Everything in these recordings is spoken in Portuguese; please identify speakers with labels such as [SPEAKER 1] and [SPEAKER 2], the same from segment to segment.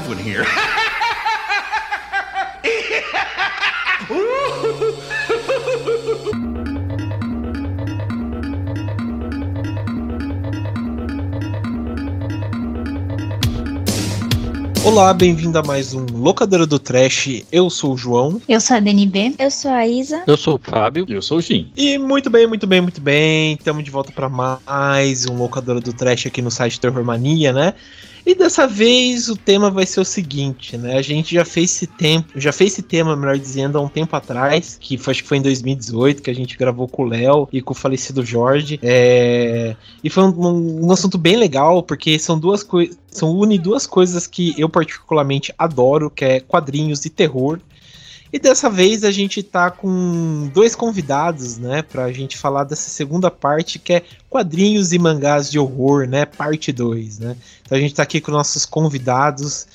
[SPEAKER 1] live one here.
[SPEAKER 2] Olá, bem-vindo a mais um Locadora do Trash. Eu sou o João.
[SPEAKER 3] Eu sou a DNB.
[SPEAKER 4] Eu sou a Isa.
[SPEAKER 5] Eu sou o Fábio.
[SPEAKER 6] E eu sou o Jim.
[SPEAKER 2] E muito bem, muito bem, muito bem. Estamos de volta para mais um Locadora do Trash aqui no site Terror Mania, né? E dessa vez o tema vai ser o seguinte, né? A gente já fez esse tempo, já fez esse tema, melhor dizendo, há um tempo atrás, que foi, acho que foi em 2018 que a gente gravou com o Léo e com o falecido Jorge. É... E foi um, um, assunto bem legal, porque são duas coisas. São une duas coisas que eu particularmente adoro, que é quadrinhos e terror. E dessa vez a gente tá com dois convidados, né, pra gente falar dessa segunda parte que é quadrinhos e mangás de horror, né, parte 2, né. Então a gente tá aqui com nossos convidados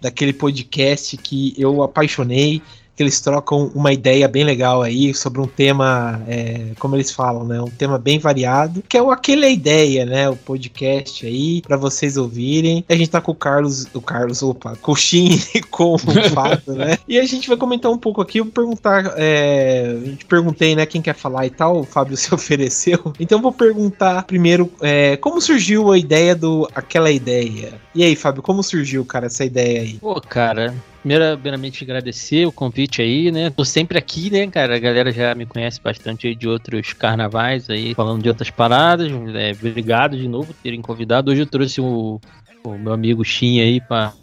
[SPEAKER 2] daquele podcast que eu apaixonei, que eles trocam uma ideia bem legal aí sobre um tema, é, como eles falam, né? Um tema bem variado, que é o Aquele Ideia, né? O podcast aí, para vocês ouvirem. A gente tá com o Carlos, o Carlos, opa, e com o Fábio, né? E a gente vai comentar um pouco aqui, eu vou perguntar, é, a gente perguntei, né, quem quer falar e tal, o Fábio se ofereceu. Então eu vou perguntar primeiro, é, como surgiu a ideia do Aquela Ideia? E aí, Fábio, como surgiu, cara, essa ideia aí?
[SPEAKER 5] Pô, cara, primeiramente agradecer o convite aí, né? Tô sempre aqui, né, cara? A galera já me conhece bastante aí de outros carnavais aí, falando de outras paradas. É, obrigado de novo por terem convidado. Hoje eu trouxe o, o meu amigo Shin aí pra,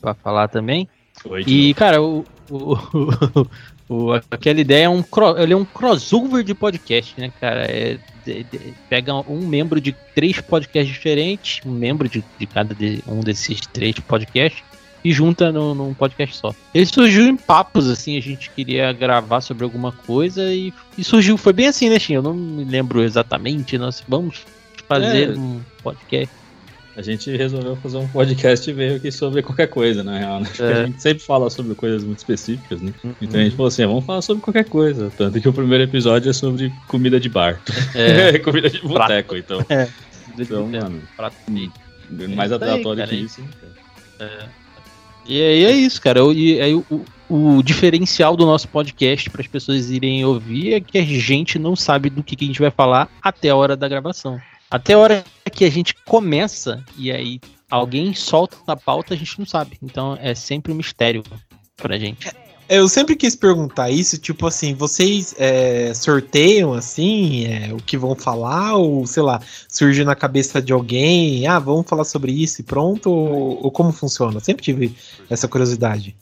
[SPEAKER 5] pra falar também. Oi, e, cara, o, o, o, aquela ideia é um, ele é um crossover de podcast, né, cara? É, de, de, pega um membro de três podcasts diferentes, um membro de, de cada de, um desses três podcasts e junta no, num podcast só. Ele surgiu em papos, assim, a gente queria gravar sobre alguma coisa e, e surgiu, foi bem assim, né, Xinho? Eu não me lembro exatamente, nós vamos fazer é. um podcast.
[SPEAKER 6] A gente resolveu fazer um podcast meio que sobre qualquer coisa, na real. Né? É. A gente sempre fala sobre coisas muito específicas, né? Uhum. Então a gente falou assim: ah, vamos falar sobre qualquer coisa. Tanto que o primeiro episódio é sobre comida de bar. É. comida de boteco, então. É. Então, mano. Prato mais aleatório que isso.
[SPEAKER 5] É. E aí é isso, cara. E aí o, o diferencial do nosso podcast para as pessoas irem ouvir é que a gente não sabe do que, que a gente vai falar até a hora da gravação. Até a hora que a gente começa e aí alguém solta a pauta, a gente não sabe. Então é sempre um mistério pra gente.
[SPEAKER 2] Eu sempre quis perguntar isso, tipo assim, vocês é, sorteiam assim é, o que vão falar, ou sei lá, surge na cabeça de alguém, ah, vamos falar sobre isso e pronto, ou, ou como funciona? Sempre tive essa curiosidade.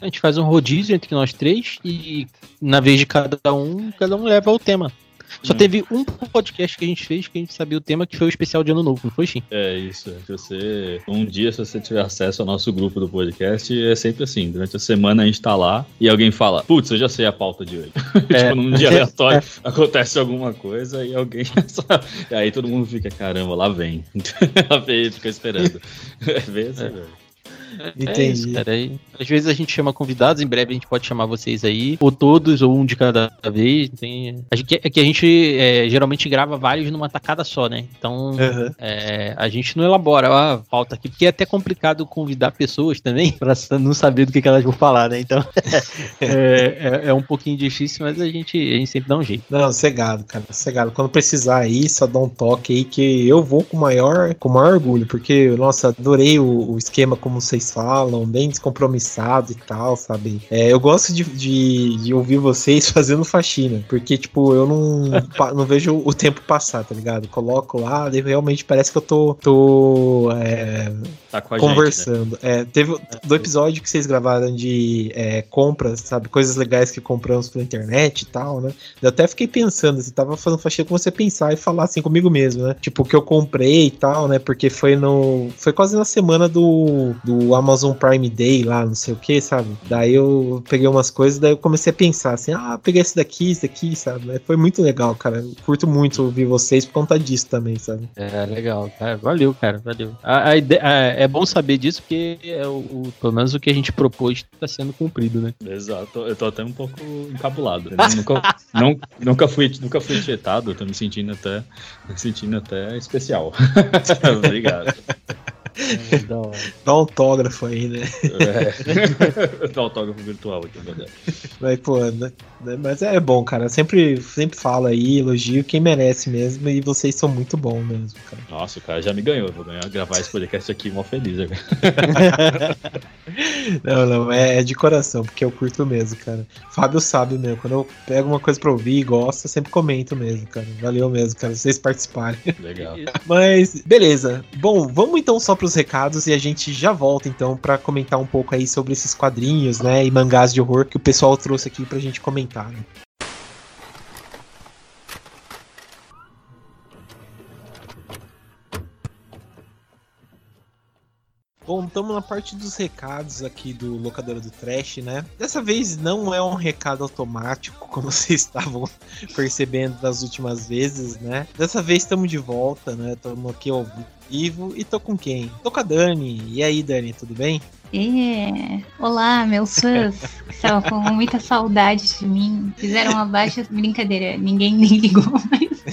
[SPEAKER 5] A gente faz um rodízio entre nós três e na vez de cada um, cada um leva o tema. Só hum. teve um podcast que a gente fez que a gente sabia o tema, que foi o especial de ano novo, não foi, Xim?
[SPEAKER 6] É, isso. É você, um dia, se você tiver acesso ao nosso grupo do podcast, é sempre assim. Durante a semana a gente tá lá e alguém fala, putz, eu já sei a pauta de hoje. É. tipo, num dia aleatório é. acontece alguma coisa e alguém. e aí todo mundo fica, caramba, lá vem. lá vem, fica esperando. É bem assim, é. velho.
[SPEAKER 5] Entendi. É isso, cara. Aí, às vezes a gente chama convidados, em breve a gente pode chamar vocês aí, ou todos, ou um de cada vez. Tem... A gente, é que a gente é, geralmente grava vários numa tacada só, né? Então uhum. é, a gente não elabora, ah, falta aqui, porque é até complicado convidar pessoas também pra não saber do que, que elas vão falar, né? Então é, é, é, um pouquinho difícil, mas a gente, a gente sempre dá um jeito.
[SPEAKER 2] Não, cegado, cara, cegado. Quando precisar aí, só dá um toque aí que eu vou com maior, com maior orgulho, porque, nossa, adorei o, o esquema como vocês vocês falam, bem descompromissado e tal, sabe? É, eu gosto de, de, de, ouvir vocês fazendo faxina, porque, tipo, eu não, não vejo o tempo passar, tá ligado? Coloco lá, e realmente parece que eu tô, tô é, tá conversando. Gente, né? é, teve do episódio que vocês gravaram de é, compras, sabe? Coisas legais que compramos pela internet e tal, né? Eu até fiquei pensando, você tava fazendo faxina com você pensar e falar assim comigo mesmo, né? Tipo, o que eu comprei e tal, né? Porque foi no. Foi quase na semana do, do Amazon Prime Day lá, não sei o que, sabe? Daí eu peguei umas coisas, daí eu comecei a pensar assim, ah, peguei esse daqui, esse daqui, sabe? Foi muito legal, cara. Eu curto muito ouvir vocês por conta disso também, sabe?
[SPEAKER 5] É, legal, cara. Valeu, cara, valeu. A, a ideia, é bom saber disso porque é o, o, pelo menos o que a gente propôs está sendo cumprido, né?
[SPEAKER 6] Exato. Eu tô até um pouco encabulado. nunca, não, nunca fui, nunca fui tietado, tô me sentindo até, me sentindo até especial. Obrigado.
[SPEAKER 2] É, dá autógrafo aí, né?
[SPEAKER 6] É. Dá autógrafo virtual aqui, é verdade.
[SPEAKER 2] Mas, pô, né? mas é bom, cara. Sempre, sempre falo aí, elogio quem merece mesmo. E vocês são muito bons mesmo, cara.
[SPEAKER 6] Nossa, o cara já me ganhou. Vou ganhar, gravar esse podcast aqui mó feliz agora.
[SPEAKER 2] não, não, é, é, de coração, porque eu curto mesmo, cara. Fábio sabe mesmo. Quando eu pego uma coisa pra ouvir e gosto, eu sempre comento mesmo, cara. Valeu mesmo, cara. Vocês participarem.
[SPEAKER 6] Legal.
[SPEAKER 2] Mas, beleza. Bom, vamos então só pros recados e a gente já volta então para comentar um pouco aí sobre esses quadrinhos, né? E mangás de horror que o pessoal trouxe aqui pra gente comentar. Bom, estamos na parte dos recados aqui do Locadora do Trash, né? Dessa vez não é um recado automático, como vocês estavam percebendo das últimas vezes, né? Dessa vez estamos de volta, né? Estamos aqui ao vivo e tô com quem? Tô com a Dani. E aí, Dani, tudo bem?
[SPEAKER 1] É. Olá, meus fãs. Estavam com muita saudade de mim. Fizeram uma baixa brincadeira. Ninguém me ligou, mas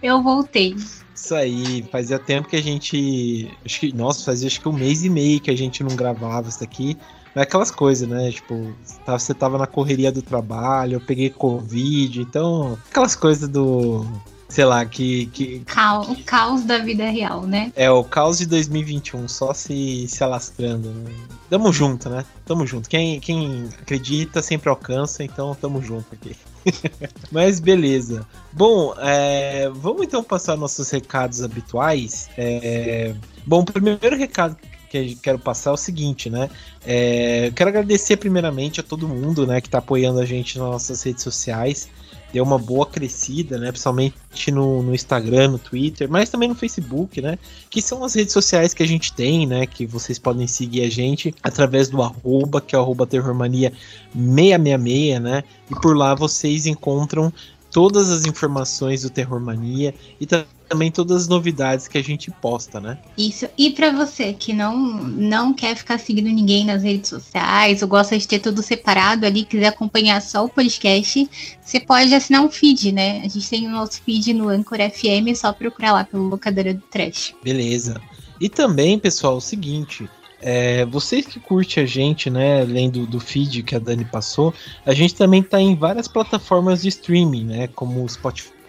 [SPEAKER 1] eu voltei.
[SPEAKER 2] Isso aí, fazia tempo que a gente. Acho que, nossa, fazia acho que um mês e meio que a gente não gravava isso daqui. Mas aquelas coisas, né? Tipo, você tava na correria do trabalho, eu peguei Covid, então. Aquelas coisas do. Sei lá, que. que
[SPEAKER 1] o caos da vida real, né?
[SPEAKER 2] É, o caos de 2021, só se, se alastrando. Né? Tamo junto, né? Tamo junto. Quem, quem acredita sempre alcança, então tamo junto aqui. Mas beleza. Bom, é, vamos então passar nossos recados habituais. É, bom, o primeiro recado que quero passar é o seguinte, né? É, quero agradecer primeiramente a todo mundo, né, que está apoiando a gente nas nossas redes sociais deu uma boa crescida, né? Principalmente no, no, Instagram, no Twitter, mas também no Facebook, né? Que são as redes sociais que a gente tem, né? Que vocês podem seguir a gente através do arroba, que é o arroba terrormania666, né? E por lá vocês encontram todas as informações do Terror Mania e também todas as novidades que a gente posta, né?
[SPEAKER 1] Isso. E para você que não não quer ficar seguindo ninguém nas redes sociais ou gosta de ter tudo separado ali, quiser acompanhar só o podcast, você pode assinar um feed, né? A gente tem o nosso feed no Anchor FM, é só procurar lá pelo Locadora do Trash.
[SPEAKER 2] Beleza. E também, pessoal, o seguinte, é, vocês que curtem a gente, né, além do, do feed que a Dani passou, a gente também tá em várias plataformas de streaming, né, como Spotify,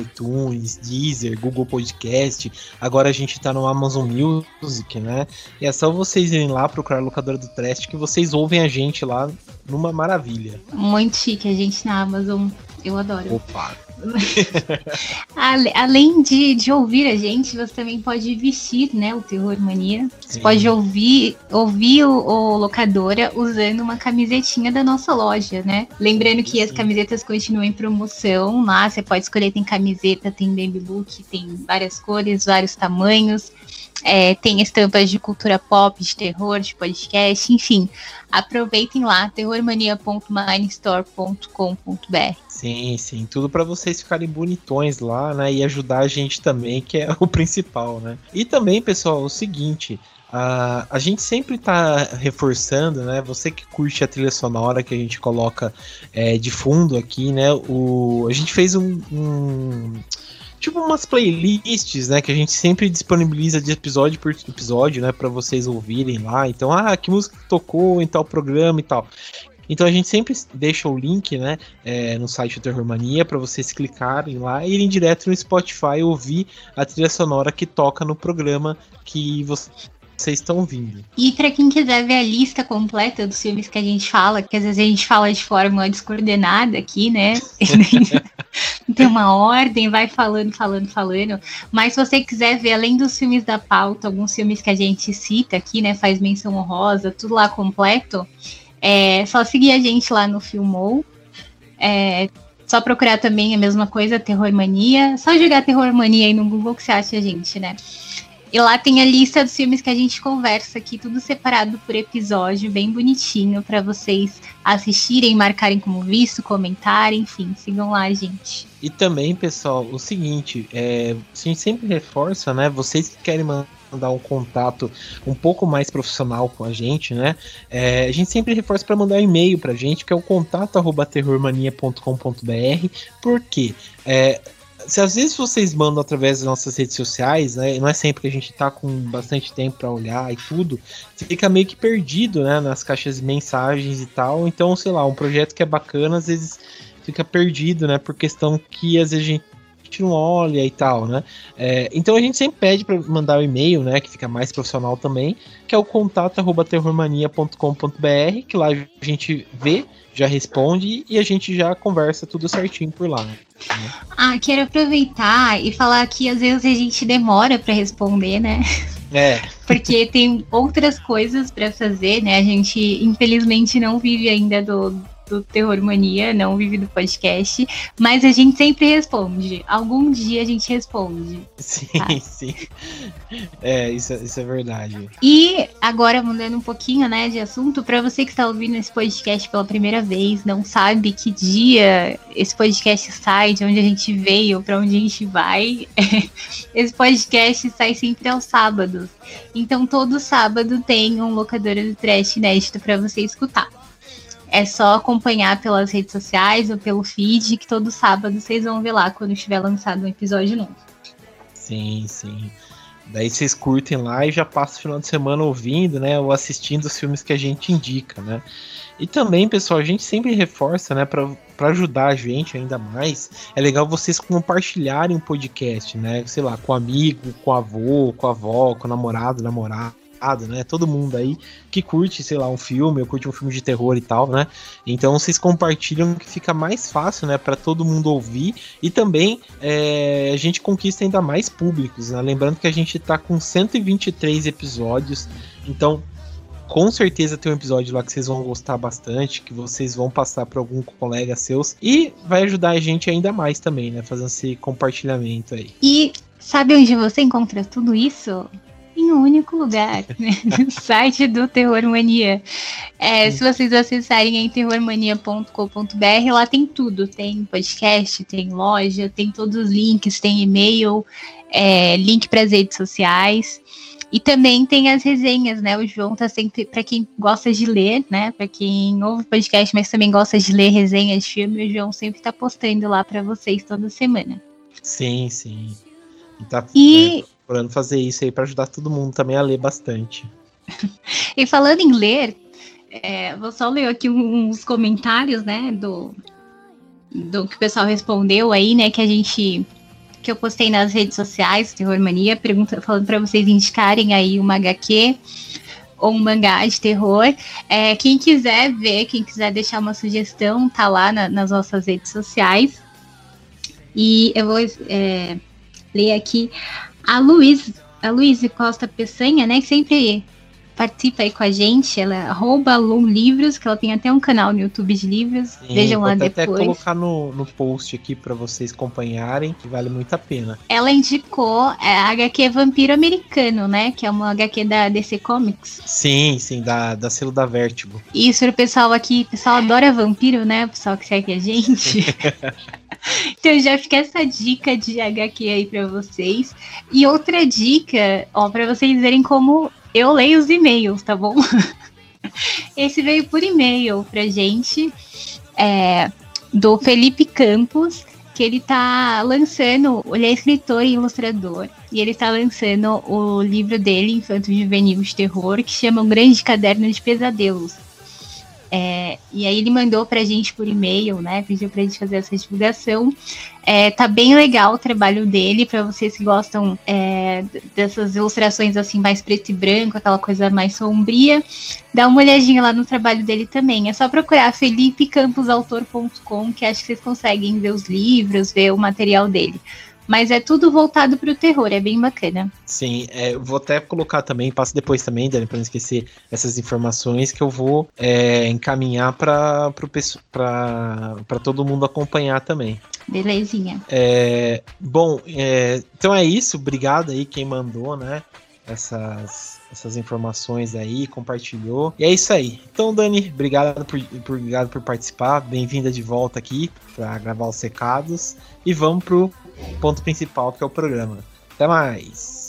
[SPEAKER 2] iTunes, Deezer, Google Podcast. Agora a gente tá no Amazon Music, né? E é só vocês irem lá procurar a locadora do Trash que vocês ouvem a gente lá numa maravilha.
[SPEAKER 1] Muito chique a gente na Amazon. Eu adoro.
[SPEAKER 2] Opa.
[SPEAKER 1] Além de, de ouvir a gente, você também pode vestir, né, o Terror Mania. Você Sim. pode ouvir, ouvir o, o, locadora usando uma camisetinha da nossa loja, né? Lembrando que as camisetas continuam em promoção lá. Você pode escolher, tem camiseta, tem baby book, tem várias cores, vários tamanhos. É, tem estampas de cultura pop, de terror, de podcast, enfim. Aproveitem lá, terrormania.minestore.com.br.
[SPEAKER 2] Sim, sim, tudo para vocês ficarem bonitões lá, né? E ajudar a gente também, que é o principal, né? E também, pessoal, o seguinte, a, a gente sempre tá reforçando, né? Você que curte a trilha sonora que a gente coloca é, de fundo aqui, né? O, a gente fez um tipo umas playlists, né, que a gente sempre disponibiliza de episódio por episódio, né, para vocês ouvirem lá. Então, ah, que música tocou em tal programa e tal. Então a gente sempre deixa o link, né, é, no site do Terror Mania para vocês clicarem lá e irem direto no Spotify ouvir a trilha sonora que toca no programa que você vocês estão ouvindo.
[SPEAKER 1] E para quem quiser ver a lista completa dos filmes que a gente fala, que às vezes a gente fala de forma descoordenada aqui, né? Tem uma ordem, vai falando, falando, falando. Mas se você quiser ver, além dos filmes da pauta, alguns filmes que a gente cita aqui, né? Faz menção honrosa, tudo lá completo. É só seguir a gente lá no Filmou. É, só procurar também a mesma coisa, Terror Mania. Só jogar Terror Mania aí no Google que você acha a gente, né? E lá tem a lista dos filmes que a gente conversa aqui, tudo separado por episódio, bem bonitinho, para vocês assistirem, marcarem como visto, comentarem, enfim, sigam lá, gente.
[SPEAKER 2] E também, pessoal, o seguinte, é, a gente sempre reforça, né? Vocês que querem mandar um contato um pouco mais profissional com a gente, né? É, a gente sempre reforça para mandar um e-mail pra gente, que é o contato terrormania.com.br. Por quê? É, se às vezes vocês mandam através das nossas redes sociais, né? Não é sempre que a gente tá com bastante tempo para olhar e tudo, fica meio que perdido, né? Nas caixas de mensagens e tal. Então, sei lá, um projeto que é bacana, às vezes fica perdido, né? Por questão que às vezes a gente não olha e tal, né? É, então a gente sempre pede para mandar o um e-mail, né? Que fica mais profissional também, que é o contato@terrormania.com.br, que lá a gente vê, já responde e a gente já conversa tudo certinho por lá. Né?
[SPEAKER 1] Ah, quero aproveitar e falar que às vezes a gente demora para responder, né?
[SPEAKER 2] É.
[SPEAKER 1] Porque tem outras coisas para fazer, né? A gente infelizmente não vive ainda do, do Terror Mania, não vive do podcast, mas a gente sempre responde. Algum dia a gente responde.
[SPEAKER 2] Sim, tá? sim. É, isso, isso é verdade.
[SPEAKER 1] E agora mudando um pouquinho, né, de assunto, para você que está ouvindo esse podcast pela primeira vez, não sabe que dia esse podcast sai, de onde a gente veio, para onde a gente vai, esse podcast sai sempre aos sábados. Então todo sábado tem um locadora do trash inédito para você escutar. É só acompanhar pelas redes sociais ou pelo feed, que todo sábado vocês vão ver lá quando estiver lançado um episódio novo.
[SPEAKER 2] Sim, sim. Daí vocês curtem lá e já passam o final de semana ouvindo, né? Ou assistindo os filmes que a gente indica, né? E também, pessoal, a gente sempre reforça, né? Para ajudar a gente ainda mais, é legal vocês compartilharem o podcast, né? Sei lá, com amigo, com avô, com avó, com namorado, namorada né? Todo mundo aí que curte, sei lá, um filme, ou curte um filme de terror e tal, né? Então vocês compartilham que fica mais fácil, né, para todo mundo ouvir e também é, a gente conquista ainda mais públicos, né? Lembrando que a gente tá com 123 episódios, então com certeza tem um episódio lá que vocês vão gostar bastante, que vocês vão passar para algum colega seus e vai ajudar a gente ainda mais também, né, fazendo esse compartilhamento aí.
[SPEAKER 1] E sabe onde você encontra tudo isso? Em um único lugar, né? no site do Terror Mania. É, se vocês acessarem em terrormania.com.br, lá tem tudo. Tem podcast, tem loja, tem todos os links, tem e-mail, é, link para as redes sociais. E também tem as resenhas, né? O João tá sempre, para quem gosta de ler, né? Para quem ouve podcast, mas também gosta de ler resenhas de filme, o João sempre tá postando lá para vocês toda semana.
[SPEAKER 2] Sim, sim. Tá, e né, procurando fazer isso aí para ajudar todo mundo também a ler bastante.
[SPEAKER 1] e falando em ler, é, vou só ler aqui uns comentários, né, do, do que o pessoal respondeu aí, né, que a gente que eu postei nas redes sociais, Terror Mania, pergunta, falando para vocês indicarem aí uma HQ ou um mangá de terror. É, quem quiser ver, quem quiser deixar uma sugestão, tá lá na, nas nossas redes sociais. E eu vou é, ler aqui a Luiz, a Luiz Costa Peçanha, né, que sempre participa aí com a gente, ela rouba Livros, que ela tem até um canal no YouTube de livros, Sim, vejam lá depois. até
[SPEAKER 2] colocar no, no post aqui para vocês acompanharem, que vale muito a pena.
[SPEAKER 1] Ela indicou é, a HQ Vampiro Americano, né, que é uma HQ da DC Comics.
[SPEAKER 2] Sim, sim, da, da selo da Vertigo.
[SPEAKER 1] Isso, o pessoal aqui, o pessoal adora vampiro, né, o pessoal que segue a gente. então já fica essa dica de HQ aí para vocês. E outra dica, ó, para vocês verem como eu leio os e-mails, tá bom? Esse veio por e-mail pra gente, é, do Felipe Campos, que ele tá lançando, ele é escritor e ilustrador, e ele tá lançando o livro dele, Infanto Juvenil de Terror, que chama O Grande Caderno de Pesadelos. É, e aí ele mandou pra gente por e-mail, né? Pediu pra gente fazer essa divulgação. É, tá bem legal o trabalho dele, para vocês que gostam é, dessas ilustrações assim, mais preto e branco, aquela coisa mais sombria. Dá uma olhadinha lá no trabalho dele também. É só procurar felipecampusautor.com, que acho que vocês conseguem ver os livros, ver o material dele. Mas é tudo voltado para o terror, é bem bacana.
[SPEAKER 2] Sim, é, vou até colocar também, passo depois também, Dani, para não esquecer essas informações que eu vou é, encaminhar para todo mundo acompanhar também.
[SPEAKER 1] Belezinha.
[SPEAKER 2] É, bom, é, então é isso. Obrigado aí quem mandou, né? Essas, essas informações aí, compartilhou. E é isso aí. Então, Dani, obrigado por, por obrigado por participar. Bem-vinda de volta aqui para gravar os recados. E vamos pro ponto principal que é o programa. Até mais!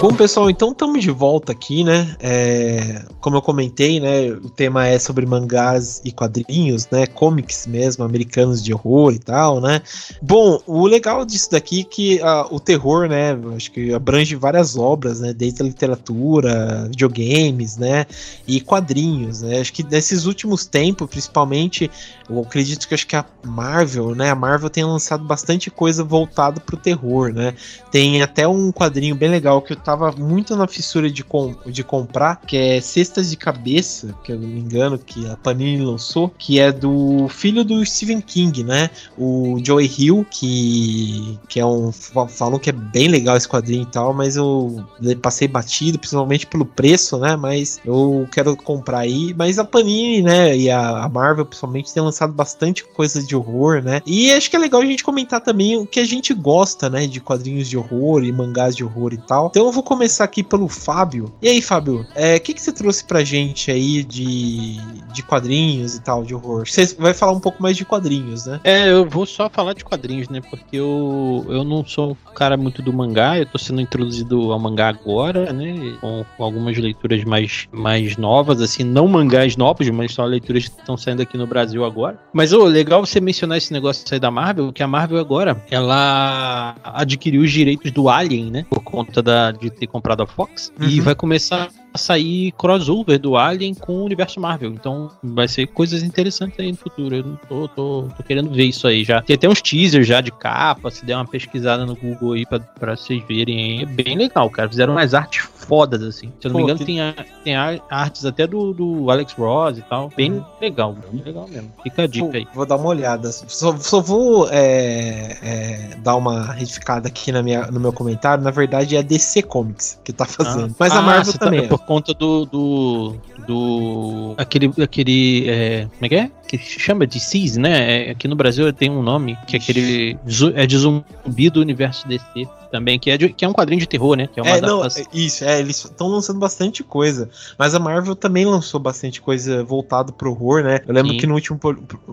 [SPEAKER 2] Bom, pessoal, então estamos de volta aqui, né? É, como eu comentei, né? O tema é sobre mangás e quadrinhos, né? Comics mesmo, americanos de horror e tal, né? Bom, o legal disso daqui é que uh, o terror, né? Acho que abrange várias obras, né? Desde a literatura, videogames, né? E quadrinhos, né? Acho que nesses últimos tempos, principalmente, eu acredito que acho que a Marvel, né? A Marvel tem lançado bastante coisa voltada pro terror, né? Tem até um quadrinho bem legal que eu tava muito na fissura de, com, de comprar, que é Cestas de Cabeça, que eu não me engano, que a Panini lançou, que é do filho do Stephen King, né? O Joey Hill, que, que é um. Falam que é bem legal esse quadrinho e tal, mas eu passei batido, principalmente pelo preço, né? Mas eu quero comprar aí. Mas a Panini, né? E a, a Marvel, principalmente, tem lançado bastante coisa de horror, né? E acho que é legal a gente comentar também o que a gente gosta, né? De quadrinhos de horror e mangás de horror e tal. Então eu vou começar aqui pelo Fábio. E aí, Fábio, o é, que, que você trouxe pra gente aí de, de quadrinhos e tal, de horror? Você vai falar um pouco mais de quadrinhos, né?
[SPEAKER 5] É, eu vou só falar de quadrinhos, né? Porque eu, eu não sou um cara muito do mangá, eu tô sendo introduzido ao mangá agora, né? Com, com algumas leituras mais, mais novas, assim, não mangás novos, mas só leituras que estão saindo aqui no Brasil agora. Mas, ô, legal você mencionar esse negócio aí da Marvel, que a Marvel agora, ela adquiriu os direitos do Alien, né? Por conta da, de ter comprado a Fox. Uhum. E vai começar sair crossover do Alien com o universo Marvel. Então vai ser coisas interessantes aí no futuro. Eu tô, tô, tô querendo ver isso aí já. Tem até uns teasers já de capa. Se der uma pesquisada no Google aí pra, pra vocês verem. É bem legal, cara. Fizeram umas artes fodas, assim. Se eu não Pô, me engano, que... tem, a, tem a, artes até do, do Alex Ross e tal. Bem uhum. legal, bem legal mesmo. Fica a dica Pô, aí.
[SPEAKER 2] Vou dar uma olhada. Só, só vou é, é, dar uma retificada aqui na minha, no meu comentário. Na verdade, é a DC Comics que tá fazendo. Ah. Mas a ah, Marvel tá também.
[SPEAKER 5] Tá, conta do. do, do aquele. aquele é, como é que é? Que chama de CIS, né? É, aqui no Brasil tem um nome, que é aquele. É de zumbi do universo DC também, que é, de, que é um quadrinho de terror, né? Que é,
[SPEAKER 2] uma é não, das... isso, é, eles estão lançando bastante coisa. Mas a Marvel também lançou bastante coisa voltado pro horror, né? Eu lembro Sim. que no último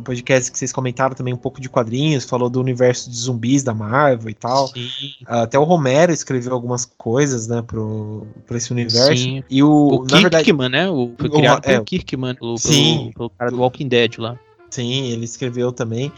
[SPEAKER 2] podcast que vocês comentaram também um pouco de quadrinhos, falou do universo de zumbis da Marvel e tal. Sim. Até o Romero escreveu algumas coisas, né, pro, pro esse universo. Sim.
[SPEAKER 5] E o, o na Kirkman, verdade, né? O, foi criado o, pelo é, Kirkman, pelo, Sim. Pelo, pelo cara do Walking Dead lá.
[SPEAKER 2] Sim, ele escreveu também.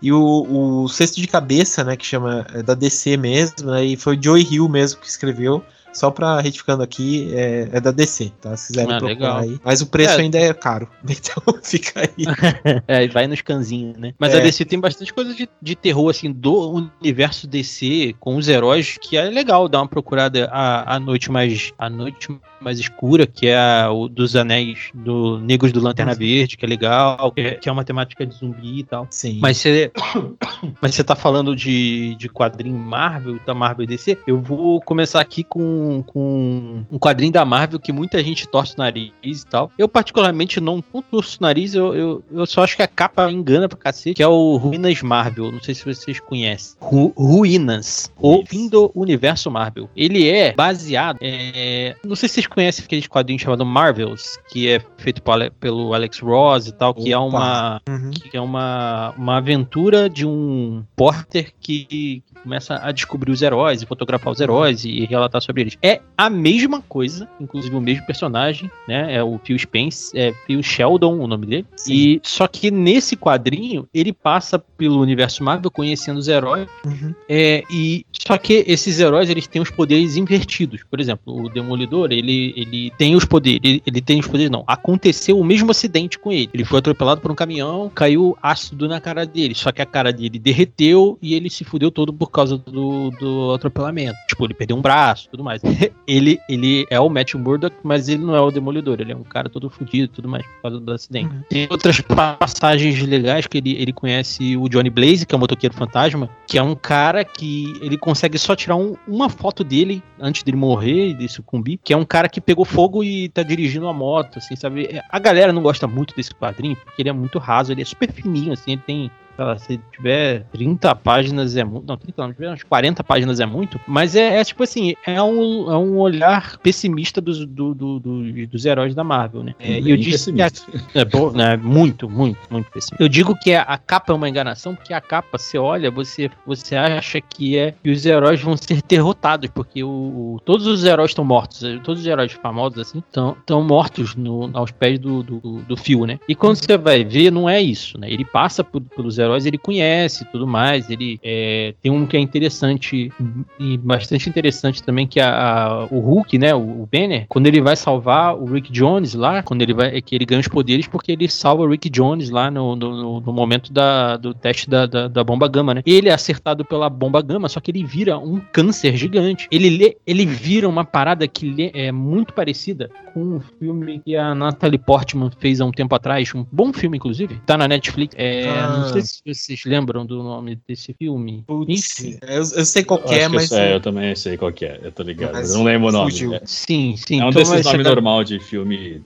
[SPEAKER 2] E o, o Sexto de Cabeça, né, que chama é da DC mesmo, né, e foi o Joey Hill mesmo que escreveu. Só pra retificando aqui, é, é da DC, tá? Se quiserem ah, procurar legal. aí. Mas o preço é. ainda é caro. Então fica aí.
[SPEAKER 5] é, vai nos canzinhos, né? Mas é. a DC tem bastante coisa de, de terror, assim, do universo DC com os heróis, que é legal dar uma procurada a, a noite mais. A noite mais escura, que é a, o dos anéis do Negros do Lanterna Verde, que é legal, que é, que é, uma temática de zumbi e tal.
[SPEAKER 2] Sim.
[SPEAKER 5] Mas você. mas você tá falando de, de quadrinho Marvel, da Marvel DC, eu vou começar aqui com com, um quadrinho da Marvel que muita gente torce o nariz e tal. Eu, particularmente, não, torço o nariz, eu, eu, eu, só acho que a capa engana pra cacete, que é o Ruínas Marvel. Não sei se vocês conhecem. Ru Ruínas, o fim do universo Marvel. Ele é baseado. É, não sei se vocês conhecem aquele quadrinho chamado Marvels, que é feito pelo Alex Ross e tal, que é Opa. é uma. Uhum. Que é uma, uma aventura de um porter que começa a descobrir os heróis e fotografar os heróis e relatar sobre eles. É a mesma coisa, inclusive o mesmo personagem, né? É o Phil Spence, é Phil Sheldon, o nome dele. Sim. E só que nesse quadrinho ele passa pelo universo Marvel conhecendo os heróis. Uhum. É, e só que esses heróis eles têm os poderes invertidos. Por exemplo, o Demolidor ele, ele tem os poderes, ele, ele tem os poderes não. Aconteceu o mesmo acidente com ele. Ele foi atropelado por um caminhão, caiu ácido na cara dele. Só que a cara dele derreteu e ele se fudeu todo por causa do, do atropelamento. Tipo, ele perdeu um braço tudo mais. ele, ele é o Matt Murdock, mas ele não é o Demolidor. Ele é um cara todo fudido e tudo mais por causa do acidente. Uhum. Tem outras passagens legais que ele, ele conhece o Johnny Blaze, que é o motoqueiro fantasma, que é um cara que ele consegue só tirar um, uma foto dele antes dele morrer e de sucumbir, que é um cara que pegou fogo e tá dirigindo uma moto, assim, sabe? A galera não gosta muito desse quadrinho porque ele é muito raso, ele é super fininho, assim, ele tem se tiver 30 páginas é muito. Não, 30 não, tiver umas 40 páginas é muito. Mas é, é tipo assim, é um, é um olhar pessimista dos, do, do, do, dos heróis da Marvel, né? É, eu disse que a, é, bom, né, muito, muito, muito pessimista. Eu digo que a, a, capa é uma enganação, porque a capa, você olha, você, você acha que é que os heróis vão ser derrotados, porque o, o todos os heróis estão mortos, todos os heróis famosos assim estão mortos no, aos pés do, do, do, fio, né? E quando você vai ver, não é isso, né? Ele passa por, pelos heróis, ele conhece tudo mais, ele é, tem um que é interessante e bastante interessante também, que a, a, o Hulk, né? O, o Banner, quando ele vai salvar o Rick Jones lá, quando ele vai, é que ele ganha os poderes porque ele salva o Rick Jones lá no, no, no momento da, do teste da, da, da, bomba gama, né? Ele é acertado pela bomba gama, só que ele vira um câncer gigante. Ele, ele vira uma parada que é muito parecida com um filme que a Natalie Portman fez há um tempo atrás, um bom filme, inclusive, tá na Netflix. É, ah. Não sei se vocês lembram do nome desse filme.
[SPEAKER 2] Putz, eu, eu, sei qual é, mas.
[SPEAKER 6] Eu, sei, eu também sei qual é, eu tô ligado. Mas eu não lembro o nome.
[SPEAKER 5] É. Sim, sim.
[SPEAKER 6] É um então desses nomes normal de filme,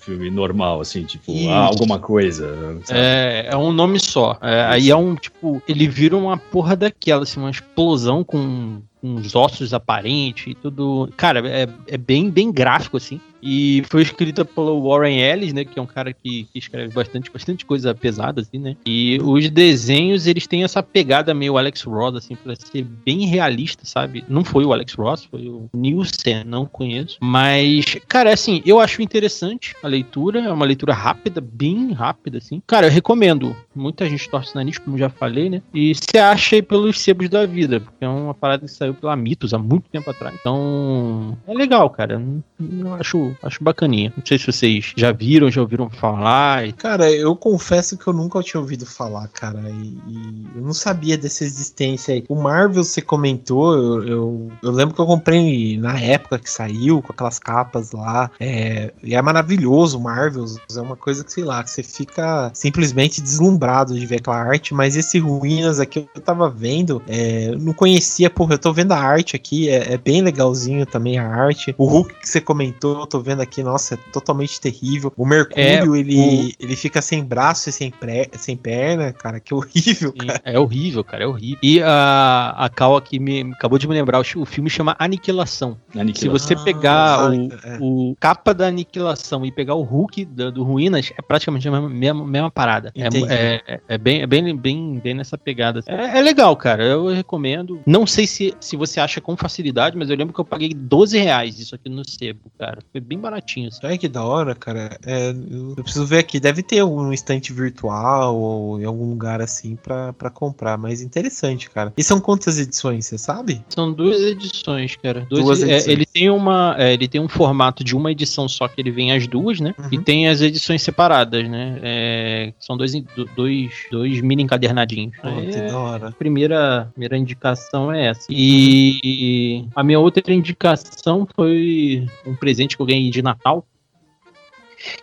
[SPEAKER 6] filme normal, assim, tipo, ah, alguma coisa.
[SPEAKER 5] Sabe? É, é um nome só. É, aí é um, tipo, ele vira uma porra daquela, assim, uma explosão com uns ossos aparentes e tudo. Cara, é, é bem, bem gráfico, assim. E foi escrita pelo Warren Ellis, né? Que é um cara que, que, escreve bastante, bastante coisa pesada, assim, né? E os desenhos, eles têm essa pegada meio Alex Ross, assim, pra ser bem realista, sabe? Não foi o Alex Ross, foi o Nielsen, não conheço. Mas, cara, assim, eu acho interessante a leitura. É uma leitura rápida, bem rápida, assim. Cara, eu recomendo. Muita gente torce na nariz, como já falei, né? E se acha aí pelos sebos da vida, porque é uma parada que saiu pela Mitos há muito tempo atrás. Então, é legal, cara. Eu acho acho bacaninha. Não sei se vocês já viram, já ouviram falar.
[SPEAKER 2] Cara, eu confesso que eu nunca tinha ouvido falar, cara. E, e eu não sabia dessa existência aí. O Marvel, você comentou, eu, eu, eu, lembro que eu comprei na época que saiu, com aquelas capas lá. É, e é maravilhoso o Marvel. É uma coisa que, sei lá, que você fica simplesmente deslumbrado de ver aquela arte. Mas esse Ruínas aqui eu tava vendo, é, não conhecia, porra, eu tô vendo a arte aqui, é, é bem legalzinho também a arte. O Hulk que você comentou, eu tô vendo aqui, nossa, é totalmente terrível. O Mercúrio, é, ele, o... ele fica sem braço e sem, pré, sem perna, cara, que horrível, Sim, cara.
[SPEAKER 5] É horrível, cara, é horrível. E a, a Cal aqui me acabou de me lembrar, o, o filme chama Aniquilação. Aniquilação. Se você pegar ah, o, é. o capa da Aniquilação e pegar o Hulk do, do Ruínas, é praticamente a mesma, mesma, mesma parada. É, é, é, é, bem, é bem, bem, bem nessa pegada. É, é legal, cara, eu recomendo. Não sei se, se você acha com facilidade, mas eu lembro que eu paguei 12 reais isso aqui no sebo, cara. Foi bem baratinho.
[SPEAKER 2] Assim. Ai, que da hora, cara. É, eu, preciso ver aqui. Deve ter algum estante virtual ou em algum lugar assim pra, pra comprar. Mas interessante, cara. E são quantas edições, você sabe?
[SPEAKER 5] São duas edições, cara. Duas, duas edições. É, ele tem uma. É, ele tem um formato de uma edição só que ele vem as duas, né? Uhum. E tem as edições separadas, né? É, são dois, dois, dois mini encadernadinhos.
[SPEAKER 2] Oh, que da hora.
[SPEAKER 5] A primeira, primeira indicação é essa. E a minha outra indicação foi um presente que eu ganhei de Natal,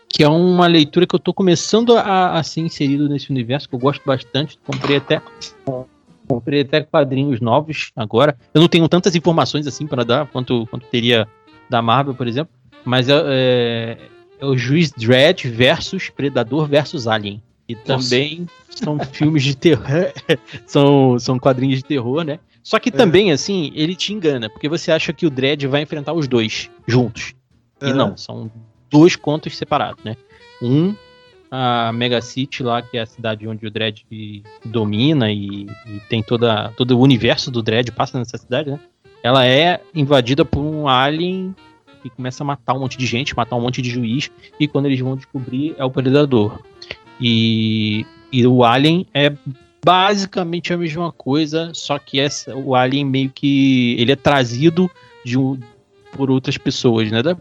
[SPEAKER 5] que é uma leitura que eu estou começando a, a, ser inserido nesse universo, que eu gosto bastante. Comprei até comprei até quadrinhos novos agora. Eu não tenho tantas informações assim para dar quanto, quanto teria da Marvel, por exemplo, mas é, é, é o Juiz Dredd versus Predador versus Alien. E Nossa. também são filmes de terror, são, são quadrinhos de terror, né? Só que é. também, assim, ele te engana, porque você acha que o Dredd vai enfrentar os dois juntos. E não, são dois contos separados, né? Um, a Mega City lá, que é a cidade onde o Dredd domina e, e, tem toda, todo o universo do Dredd passa nessa cidade, né? Ela é invadida por um alien que começa a matar um monte de gente, matar um monte de juiz, e quando eles vão descobrir é o Predador. E, e o alien é basicamente a mesma coisa, só que essa, o alien meio que ele é trazido de um, por outras pessoas, né? Da,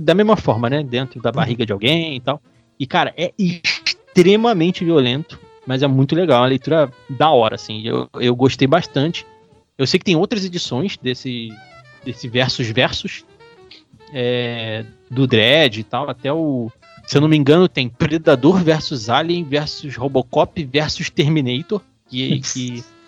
[SPEAKER 5] da mesma forma, né? Dentro da barriga de alguém e tal. E, cara, é extremamente violento, mas é muito legal, é uma leitura da hora, assim. Eu, eu gostei bastante. Eu sei que tem outras edições desse, desse Versus Versus, é, do Dread e tal, até o. Se eu não me engano, tem Predador versus Alien versus Robocop versus Terminator, que, que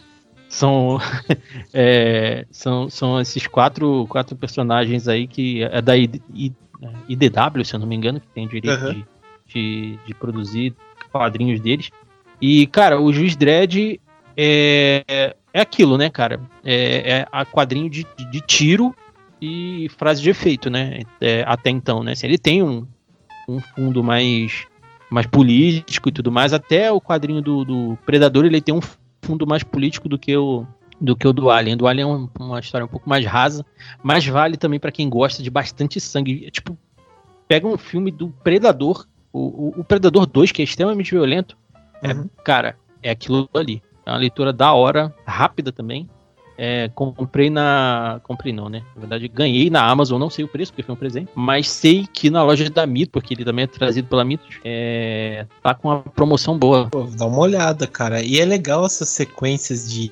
[SPEAKER 5] são, é, são, são esses quatro, quatro personagens aí que é da IDW, se eu não me engano, que tem direito uhum. de, de, de, produzir quadrinhos deles. E, cara, o Juiz Dredd é, é aquilo, né, cara? É, é a quadrinho de, de tiro e frase de efeito, né? É, até então, né? Assim, ele tem um, um fundo mais, mais político e tudo mais. Até o quadrinho do, do Predador ele tem um fundo mais político do que o, do que o do Alien. Do Alien é uma, uma história um pouco mais rasa, mas vale também para quem gosta de bastante sangue. É, tipo, pega um filme do Predador, o, o, o Predador 2, que é extremamente violento. É, uhum. cara, é aquilo ali. É uma leitura da hora, rápida também. É, comprei na. Comprei não, né? Na verdade, ganhei na Amazon, não sei o preço, porque foi um presente. Mas sei que na loja da Mito, porque ele também é trazido pela Mito, é, tá com uma promoção boa.
[SPEAKER 2] Pô, dá uma olhada, cara. E é legal essas sequências de,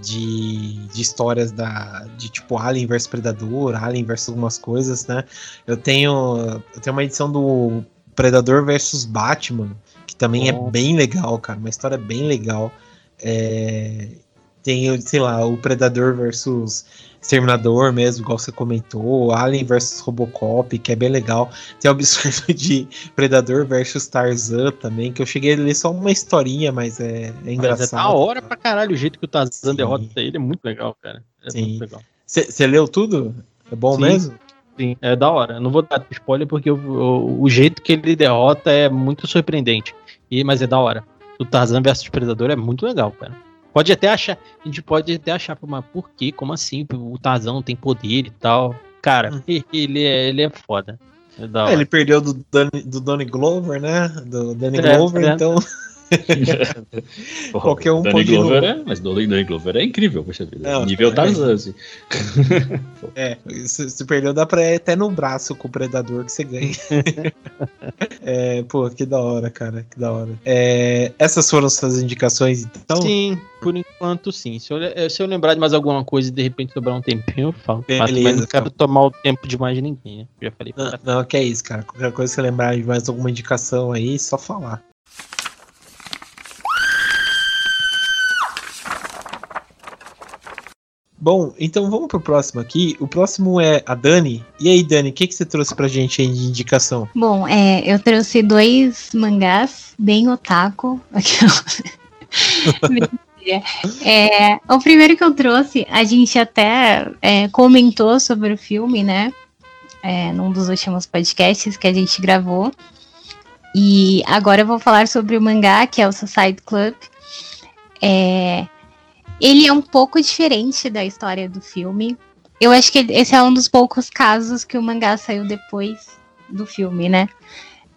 [SPEAKER 2] de, de histórias da. De tipo Alien vs Predador, Alien vs algumas coisas, né? Eu tenho. Eu tenho uma edição do Predador versus Batman, que também é bem legal, cara. Uma história bem legal. É, tem, sei lá, o Predador versus Exterminador mesmo, igual você comentou, Alien versus Robocop, que é bem legal. Tem o absurdo de Predador versus Tarzan também, que eu cheguei a ler só uma historinha, mas é, é engraçado. Mas é
[SPEAKER 5] da hora pra caralho o jeito que o Tarzan Sim. derrota ele, é muito legal, cara. É
[SPEAKER 2] Sim. Você leu tudo? É bom Sim. mesmo?
[SPEAKER 5] Sim, é da hora. Eu não vou dar spoiler porque o, o, o, jeito que ele derrota é muito surpreendente. E, mas é da hora. O Tarzan versus Predador é muito legal, cara. Pode até achar, a gente pode até achar, mas por quê? Como assim? O Tarzan tem poder e tal. Cara, hum. ele, é, ele é foda.
[SPEAKER 2] É, é ele perdeu do Danny, do Donny Glover, né? Do Danny é, Glover, é. então.
[SPEAKER 6] Qualquer um Danny pode Glover é, mas Danny Glover é incrível, poxa vida. Não, Nível é, Tarzan, assim.
[SPEAKER 2] É, se, se perdeu, dá pra ir até no braço com o predador que você ganha. é, pô, que da hora, cara, que da hora. É, essas foram suas indicações, então?
[SPEAKER 5] Sim, por enquanto sim. Se eu, se eu lembrar de mais alguma coisa e de repente sobrar um tempinho, eu falo. Beleza, mas não quero tomar o tempo de mais de ninguém, né? Já falei.
[SPEAKER 2] Não, não, que é isso, cara. Qualquer coisa que você lembrar de mais alguma indicação aí, só falar. Bom, então vamos pro próximo aqui. O próximo é a Dani. E aí, Dani, o que, que você trouxe pra gente aí de indicação?
[SPEAKER 1] Bom, é, eu trouxe dois mangás bem otaku. é, o primeiro que eu trouxe, a gente até é, comentou sobre o filme, né? É, num dos últimos podcasts que a gente gravou. E agora eu vou falar sobre o mangá, que é o Society Club. É, ele é um pouco diferente da história do filme. Eu acho que esse é um dos poucos casos que o mangá saiu depois do filme, né?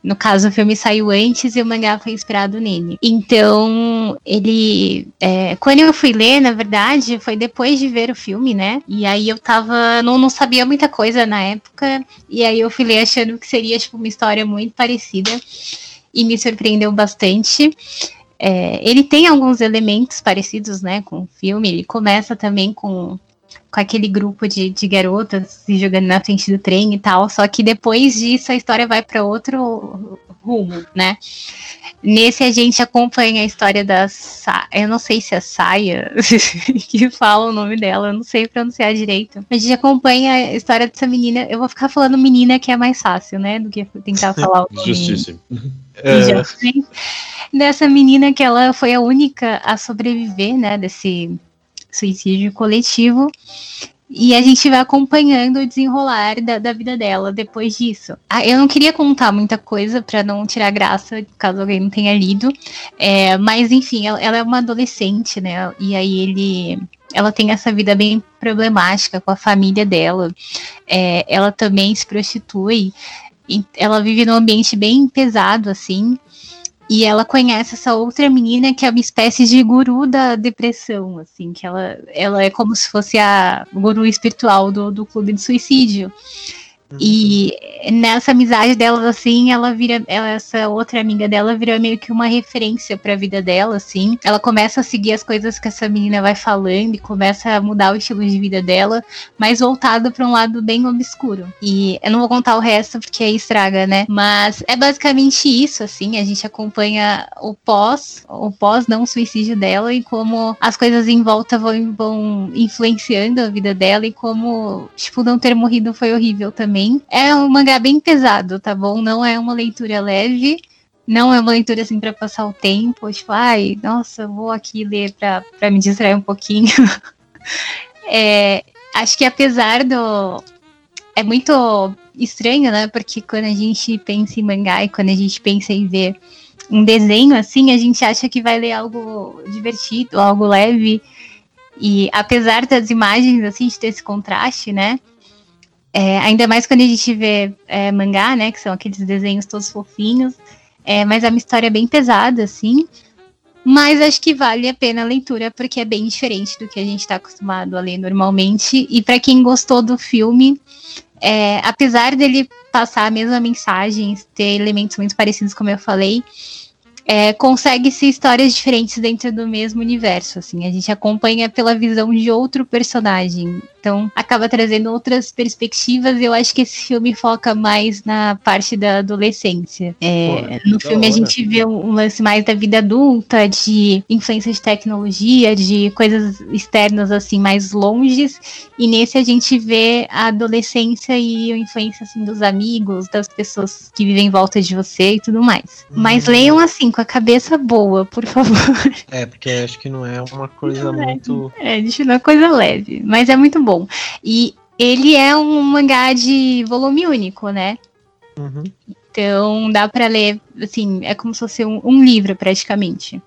[SPEAKER 1] No caso, o filme saiu antes e o mangá foi inspirado nele. Então, ele. É, quando eu fui ler, na verdade, foi depois de ver o filme, né? E aí eu tava. Não, não sabia muita coisa na época. E aí eu fui ler achando que seria, tipo, uma história muito parecida. E me surpreendeu bastante. É, ele tem alguns elementos parecidos, né, com o filme. Ele começa também com, com aquele grupo de, de garotas se jogando na frente do trem e tal. Só que depois disso a história vai para outro rumo, né? Nesse a gente acompanha a história da Sa eu não sei se é Saia que fala o nome dela, eu não sei pronunciar direito. A gente acompanha a história dessa menina. Eu vou ficar falando menina que é mais fácil, né, do que tentar falar o nome. Justíssimo. É dessa menina que ela foi a única a sobreviver, né, desse suicídio coletivo. E a gente vai acompanhando o desenrolar da, da vida dela depois disso. Ah, eu não queria contar muita coisa para não tirar graça, caso alguém não tenha lido. É, mas, enfim, ela, ela, é uma adolescente, né? E aí ele. Ela tem essa vida bem problemática com a família dela. É, ela também se prostitui. Ela vive num ambiente bem pesado, assim. E ela conhece essa outra menina que é uma espécie de guru da depressão, assim, que ela, ela é como se fosse a guru espiritual do, do clube de suicídio. E nessa amizade dela, assim, ela vira, ela, essa outra amiga dela vira meio que uma referência pra vida dela, assim. Ela começa a seguir as coisas que essa menina vai falando e começa a mudar o estilo de vida dela, mas voltado pra um lado bem obscuro. E eu não vou contar o resto porque aí estraga, né? Mas é basicamente isso, assim. A gente acompanha o pós, o pós não suicídio dela e como as coisas em volta vão, vão influenciando a vida dela e como, tipo, não ter morrido foi horrível também também. É um mangá bem pesado, tá bom? Não é uma leitura leve, não é uma leitura assim para passar o tempo, tipo, ai, nossa, vou aqui ler para me distrair um pouquinho. é, acho que apesar do. É muito estranho, né? Porque quando a gente pensa em mangá e quando a gente pensa em ver um desenho assim, a gente acha que vai ler algo divertido, algo leve. E apesar das imagens, assim, de ter esse contraste, né? É, ainda mais quando a gente vê é, mangá, né? Que são aqueles desenhos todos fofinhos. É, mas é uma história bem pesada, assim. Mas acho que vale a pena a leitura, porque é bem diferente do que a gente está acostumado a ler normalmente. E para quem gostou do filme, é, apesar dele passar a mesma mensagem, ter elementos muito parecidos, como eu falei, é, consegue-se histórias diferentes dentro do mesmo universo, assim, a gente acompanha pela visão de outro personagem, então acaba trazendo outras perspectivas, eu acho que esse filme foca mais na parte da adolescência. É, Pô, no filme a gente vê um, lance mais da vida adulta, de influência de tecnologia, de coisas externas, assim, mais longes, e nesse a gente vê a adolescência e a influência, assim, dos amigos, das pessoas que vivem em volta de você e tudo mais. Hum. Mas leiam, assim, com a cabeça boa, por favor.
[SPEAKER 2] É, porque acho que não é uma coisa não muito.
[SPEAKER 1] É, deixa uma coisa leve, mas é muito bom. E ele é um mangá de volume único, né? Uhum. Então dá para ler, assim, é como se fosse um, um livro praticamente.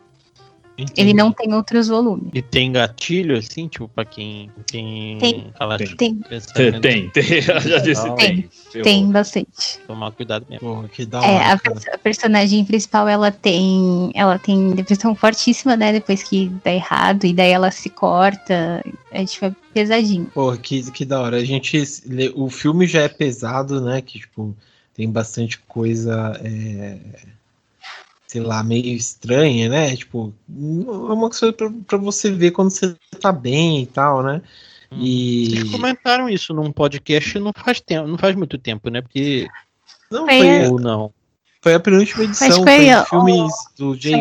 [SPEAKER 1] Entendi. Ele não tem outros volumes.
[SPEAKER 5] E tem gatilho, assim, tipo, pra quem, quem
[SPEAKER 1] tem.
[SPEAKER 5] fala
[SPEAKER 1] tem. Tem.
[SPEAKER 6] tem, tem, já disse
[SPEAKER 1] tem. Tem, tem bastante.
[SPEAKER 5] Tomar cuidado mesmo.
[SPEAKER 2] Pô, que da
[SPEAKER 1] é, a, a, personagem principal, ela tem, ela tem depressão fortíssima, né, depois que dá errado, e daí ela se corta, a gente vai pesadinho.
[SPEAKER 2] Pô, que, que da hora. A gente, o filme já é pesado, né, que, tipo, tem bastante coisa... É sei lá, meio estranha, né? Tipo, é uma coisa pra, pra você ver quando você tá bem e tal, né?
[SPEAKER 5] Hum. E... Vocês comentaram isso num podcast não faz tempo, não faz muito tempo, né? Porque.
[SPEAKER 2] Não foi. foi
[SPEAKER 5] ou não.
[SPEAKER 2] Foi a penúltima edição, foi, foi filmes do J.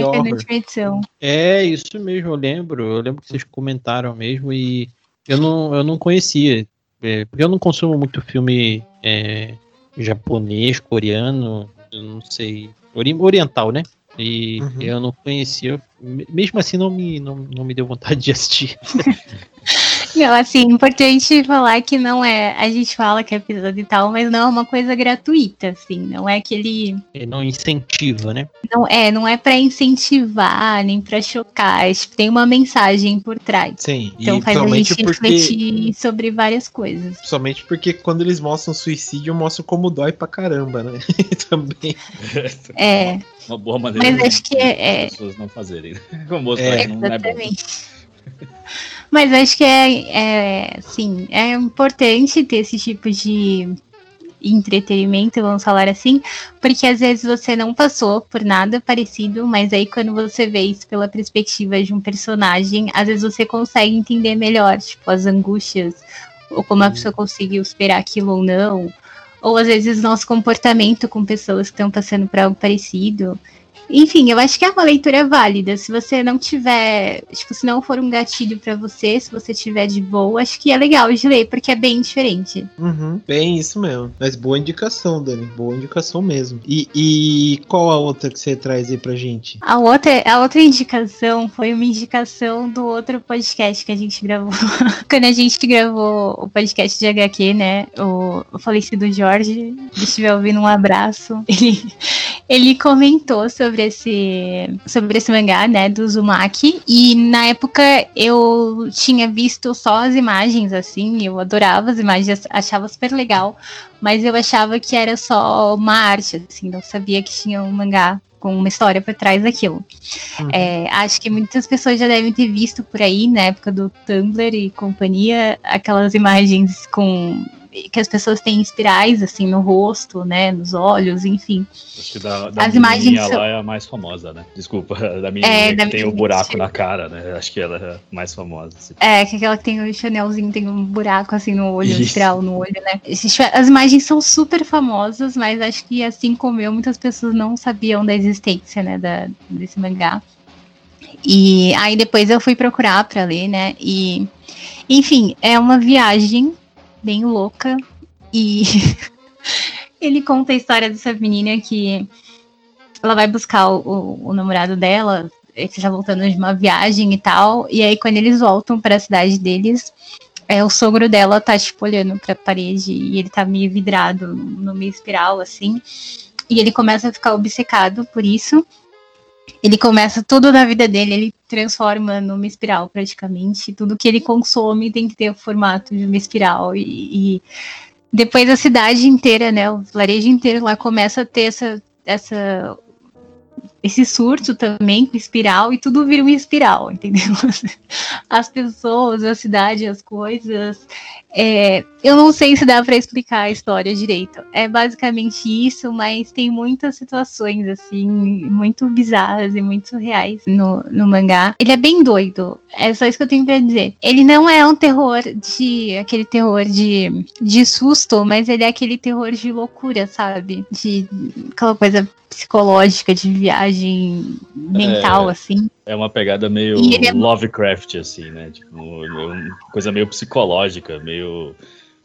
[SPEAKER 5] É, isso mesmo, eu lembro. Eu lembro que vocês comentaram mesmo e eu não, eu não conhecia. É, porque eu não consumo muito filme é, japonês, coreano, eu não sei. Oriental, né? E uhum. eu não conhecia, mesmo assim não me, não, não me deu vontade de assistir.
[SPEAKER 1] Não, assim, importante falar que não é. A gente fala que é episódio e tal, mas não é uma coisa gratuita, assim. Não é aquele.
[SPEAKER 5] Ele não incentiva, né?
[SPEAKER 1] Não é, não é para incentivar, nem para chocar. Tipo, tem uma mensagem por trás.
[SPEAKER 2] Sim,
[SPEAKER 1] então faz a gente porque... refletir sobre várias coisas.
[SPEAKER 2] Somente porque quando eles mostram suicídio, mostram como dói pra caramba, né? Também.
[SPEAKER 1] É.
[SPEAKER 6] Uma boa maneira
[SPEAKER 1] mas acho que é,
[SPEAKER 6] é... pessoas não fazerem. Como é, não é bom.
[SPEAKER 1] Mas acho que é, é, sim, é importante ter esse tipo de entretenimento, vamos falar assim, porque às vezes você não passou por nada parecido, mas aí quando você vê isso pela perspectiva de um personagem, às vezes você consegue entender melhor, tipo, as angústias, ou como a pessoa conseguiu superar aquilo ou não, ou às vezes nosso comportamento com pessoas que estão passando por algo parecido. Enfim, eu acho que é uma leitura válida. Se você não tiver, tipo, se não for um gatilho para você, se você tiver de boa, acho que é legal de ler, porque é bem diferente.
[SPEAKER 2] Uhum, bem isso mesmo. Mas boa indicação, Dani. Boa indicação mesmo. E, e qual a outra que você traz aí pra gente?
[SPEAKER 1] A outra, a outra indicação foi uma indicação do outro podcast que a gente gravou. Quando a gente gravou o podcast de HQ, né? O, o falecido Jorge, se estiver ouvindo, um abraço. Ele, ele comentou sobre sobre esse, sobre esse mangá, né, do Uzumaki. E na época eu tinha visto só as imagens, assim, eu adorava as imagens, achava super legal. Mas eu achava que era só uma arte, assim, não sabia que tinha um mangá com uma história por trás daquilo. Uhum. É, acho que muitas pessoas já devem ter visto por aí, na época do Tumblr e companhia, aquelas imagens com que as pessoas têm espirais assim no rosto, né, nos olhos, enfim.
[SPEAKER 6] Acho que da, da as imagens são... é a mais famosa, né? Desculpa, da minha é, da tem o um buraco na cara, né? Acho que ela é a mais famosa. Assim.
[SPEAKER 1] É, que aquela que tem o Chanelzinho, tem um buraco assim no olho, um espiral no olho, né? As imagens são super famosas, mas acho que assim como eu, muitas pessoas não sabiam da existência, né, da, desse mangá. E aí depois eu fui procurar para ler, né? E enfim, é uma viagem bem louca. E ele conta a história dessa menina que ela vai buscar o, o namorado dela, ele já voltando de uma viagem e tal. E aí, quando eles voltam para a cidade deles, é, o sogro dela tá, tipo, olhando pra parede e ele tá meio vidrado no meio espiral, assim. E ele começa a ficar obcecado por isso. Ele começa tudo na vida dele, ele transforma numa espiral praticamente. Tudo que ele consome tem que ter o formato de uma espiral. E, e depois a cidade inteira, né? O varejo inteiro lá começa a ter essa, essa esse surto também com espiral e tudo vira uma espiral, entendeu? As pessoas, a cidade, as coisas. É, eu não sei se dá para explicar a história direito. É basicamente isso, mas tem muitas situações assim muito bizarras e muito reais no, no mangá. Ele é bem doido. É só isso que eu tenho para dizer. Ele não é um terror de aquele terror de, de susto, mas ele é aquele terror de loucura, sabe? De aquela coisa psicológica de viagem mental,
[SPEAKER 6] é,
[SPEAKER 1] assim.
[SPEAKER 6] É uma pegada meio é... Lovecraft, assim, né? Tipo, uma coisa meio psicológica, meio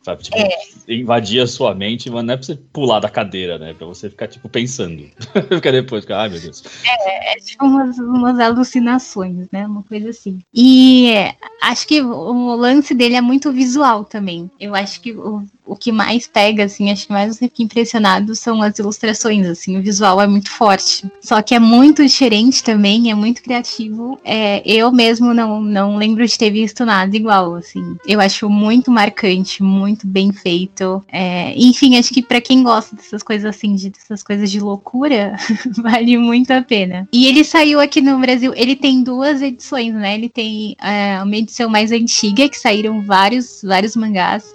[SPEAKER 6] Sabe? Tipo, é. invadir a sua mente, mas não é pra você pular da cadeira, né? Pra você ficar, tipo, pensando. ficar depois, ficar, ai meu Deus.
[SPEAKER 1] É, é tipo umas, umas alucinações, né? Uma coisa assim. E acho que o lance dele é muito visual também. Eu acho que o, o que mais pega, assim, acho que mais você fica impressionado são as ilustrações, assim, o visual é muito forte. Só que é muito diferente também, é muito criativo. É, eu mesmo não, não lembro de ter visto nada igual, assim. Eu acho muito marcante, muito bem feito. É, enfim, acho que para quem gosta dessas coisas assim, de, dessas coisas de loucura, vale muito a pena. E ele saiu aqui no Brasil, ele tem duas edições, né? Ele tem é, uma edição mais antiga, que saíram vários, vários mangás.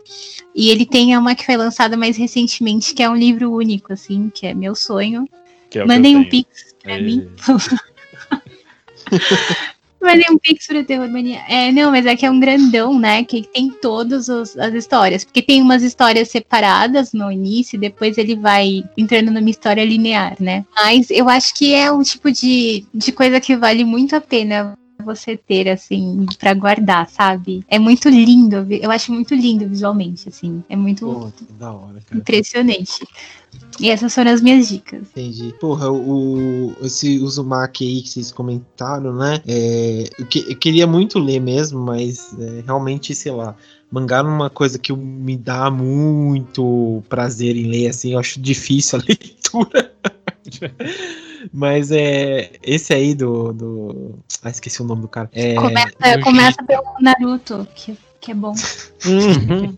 [SPEAKER 1] E ele tem uma que foi lançada mais recentemente, que é um livro único, assim, que é meu sonho. É Mandem um pix pra e... mim. Mandem um pix pra Terror Mania. É, não, mas é que é um grandão, né? Que tem todas as histórias. Porque tem umas histórias separadas no início, e depois ele vai entrando numa história linear, né? Mas eu acho que é um tipo de, de coisa que vale muito a pena você ter, assim, para guardar, sabe? É muito lindo, eu acho muito lindo visualmente, assim. É muito Pô, hora, impressionante. E essas foram as minhas dicas.
[SPEAKER 2] Entendi. Porra, o, esse Uzumaki aí que vocês comentaram, né? É, eu, que, eu queria muito ler mesmo, mas é, realmente, sei lá, mangá é uma coisa que me dá muito prazer em ler, assim, eu acho difícil a leitura. Mas é. Esse aí do. do... Ah, esqueci o nome do cara. É,
[SPEAKER 1] começa, começa pelo Naruto, que, que é bom.
[SPEAKER 6] Uhum.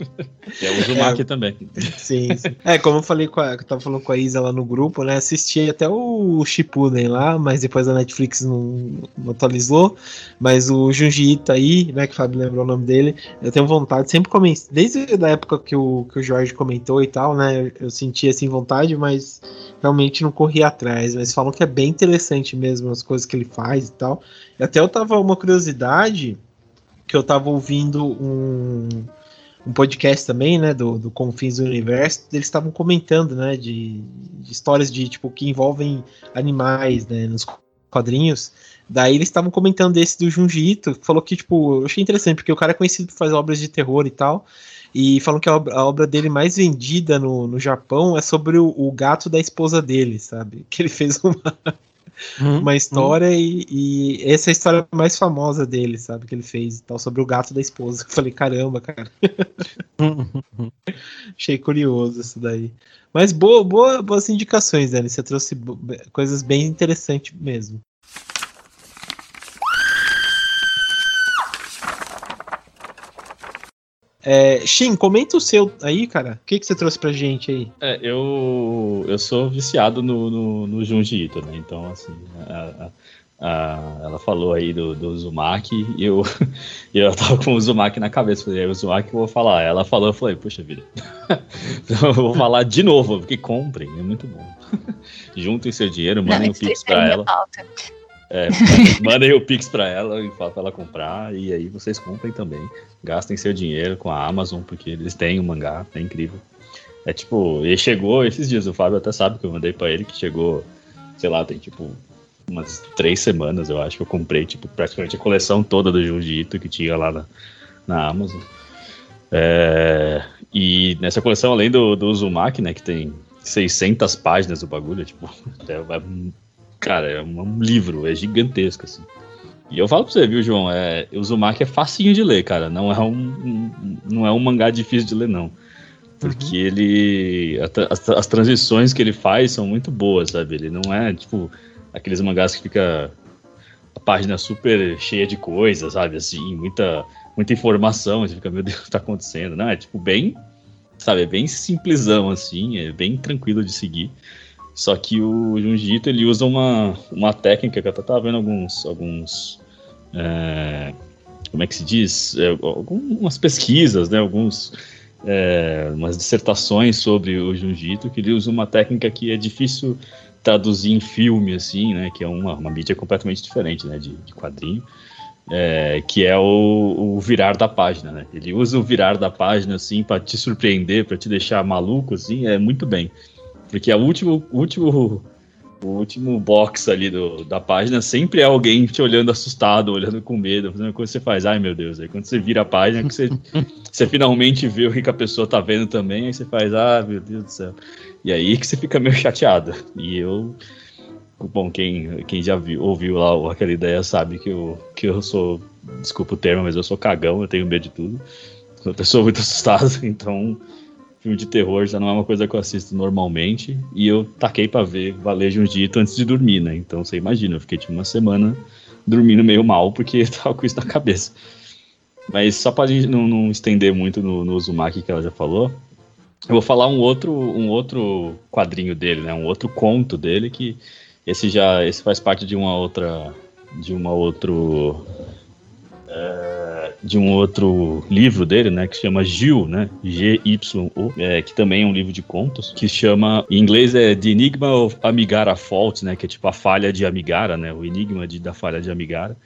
[SPEAKER 6] é o Uzumaki é, também.
[SPEAKER 2] Sim, sim, É, como eu falei com a, eu tava falando com a Isa lá no grupo, né? Assisti até o Shippuden lá, mas depois a Netflix não, não atualizou. Mas o Junji Ito aí, né? Que o Fábio lembrou o nome dele, eu tenho vontade, sempre comecei, desde a época que o, que o Jorge comentou e tal, né? Eu, eu senti assim vontade, mas realmente não corri atrás, mas falam que é bem interessante mesmo as coisas que ele faz e tal. E até eu tava uma curiosidade que eu tava ouvindo um, um podcast também, né, do, do Confins do Universo, eles estavam comentando, né, de, de, histórias de tipo que envolvem animais, né, nos quadrinhos. Daí eles estavam comentando desse do Junji Ito, que falou que tipo, eu achei interessante porque o cara é conhecido por fazer obras de terror e tal. E falam que a obra, a obra dele mais vendida no, no Japão é sobre o, o, gato da esposa dele, sabe? Que ele fez uma, hum, uma história hum. E, e, essa é a história mais famosa dele, sabe? Que ele fez tal, sobre o gato da esposa. Eu falei, caramba, cara. Achei curioso isso daí. Mas boa, boa, boas indicações, Dani. Você trouxe coisas bem interessantes mesmo. É, Shin, comenta o seu aí, cara. O que, que você trouxe pra gente aí?
[SPEAKER 6] É, eu, eu sou viciado no, no, no Junji Ito, né? Então, assim, a, a, a, ela falou aí do, do Uzumaki e eu, eu tava com o Uzumaki na cabeça. Falei, é o Uzumaki eu vou falar. Ela falou, eu falei, puxa vida. então, eu vou falar de novo, porque comprem, é muito bom. Juntem seu dinheiro, mandem o um Pix pra ela. Falta. É, mandem o Pix para ela e fala para ela comprar. E aí vocês comprem também. Gastem seu dinheiro com a Amazon, porque eles têm o um mangá, é incrível. É tipo, ele chegou esses dias, o Fábio até sabe que eu mandei para ele, que chegou, sei lá, tem tipo umas três semanas, eu acho que eu comprei, tipo, praticamente a coleção toda do Jiu-Jitsu que tinha lá na, na Amazon. É, e nessa coleção, além do, do Uzumaki, né, que tem 600 páginas do bagulho, tipo, é, é cara, é um livro, é gigantesco, assim. E eu falo pra você, viu, João? É, o Uzumaki é facinho de ler, cara. Não é um, um não é um mangá difícil de ler, não. Porque uhum. ele. As, as, transições que ele faz são muito boas, sabe? Ele não é, tipo, aqueles mangás que fica a página super cheia de coisas, sabe? Assim, muita, muita informação. Você fica, meu Deus, o que tá acontecendo? Não, é tipo bem. Sabe, é bem simplesão, assim, é bem tranquilo de seguir. Só que o Junjito ele usa uma, uma técnica que eu tava vendo alguns. alguns é, como é que se diz? É, algumas pesquisas, né? Alguns. É, umas dissertações sobre o Junjito, que ele usa uma técnica que é difícil traduzir em filme, assim, né? Que é uma, uma mídia completamente diferente, né? De, de quadrinho. É, que é o, o, virar da página, né? Ele usa o virar da página, assim, para te surpreender, para te deixar maluco, assim, é muito bem. Porque o último, último, o último box ali do, da página sempre é alguém te olhando assustado, olhando com medo, fazendo coisa que você faz, ai meu Deus. Aí quando você vira a página, que você, você finalmente vê o que a pessoa tá vendo também, aí você faz, ah, meu Deus do céu. E aí que você fica meio chateado. E eu. Bom, quem, quem já viu, ouviu lá aquela ideia sabe que eu, que eu sou. Desculpa o termo, mas eu sou cagão, eu tenho medo de tudo. Sou uma pessoa muito assustada, então filme de terror já não é uma coisa que eu assisto normalmente. E eu taquei para ver Valejo um dito antes de dormir, né? Então você imagina, eu fiquei tipo uma semana dormindo meio mal porque tava com isso na cabeça. Mas só pra gente não, não estender muito no, no Uzumaki que ela já falou, eu vou falar um outro, um outro quadrinho dele, né? Um outro conto dele que esse já esse faz parte de uma outra de uma outro é, de um outro livro dele, né, que chama Gil, né, G-Y-O, é, que também é um livro de contos, que chama, em inglês é The Enigma of Amigara Fault, né, que é tipo a falha de Amigara, né, o enigma de, da falha de Amigara,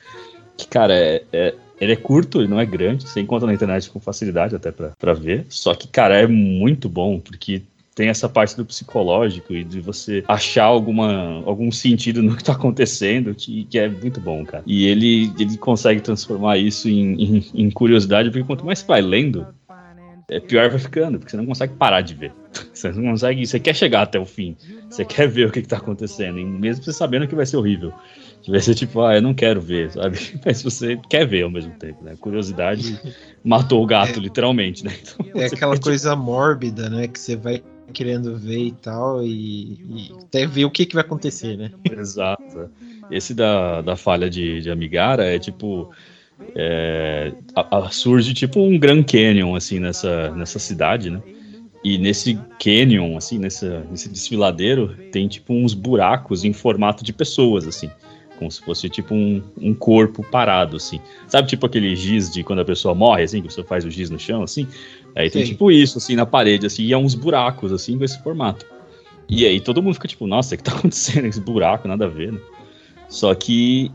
[SPEAKER 6] que, cara, é, é ele é curto, ele não é grande, você encontra na internet com facilidade até para ver. Só que, cara, é muito bom, porque tem essa parte do psicológico e de você achar alguma, algum sentido no que tá acontecendo, que, que é muito bom, cara. E ele, ele consegue transformar isso em, em, em curiosidade, porque quanto mais você vai lendo, é pior vai ficando, porque você não consegue parar de ver. Você não consegue. Você quer chegar até o fim. Você quer ver o que, está acontecendo, mesmo você sabendo que vai ser horrível. Que vai ser tipo, ah, eu não quero ver, sabe? Mas você quer ver ao mesmo tempo, né? Curiosidade matou o gato, é, literalmente, né?
[SPEAKER 2] Então, é aquela coisa mórbida, né? Que você vai querendo ver e tal, e, e, até ver o que, que vai acontecer, né?
[SPEAKER 6] Exato. Esse da, da falha de, de Amigara é tipo. É, a, a, surge tipo um Grand Canyon, assim, nessa, nessa cidade, né? E nesse canyon, assim, nessa, nesse desfiladeiro, tem tipo uns buracos em formato de pessoas, assim. Como se fosse tipo um, um corpo parado, assim. Sabe, tipo aquele giz de quando a pessoa morre, assim, que você faz o giz no chão, assim? Aí tem Sim. tipo isso, assim, na parede, assim, e é uns buracos, assim, com esse formato. E aí todo mundo fica tipo, nossa, o que tá acontecendo? Esse buraco, nada a ver, né? Só que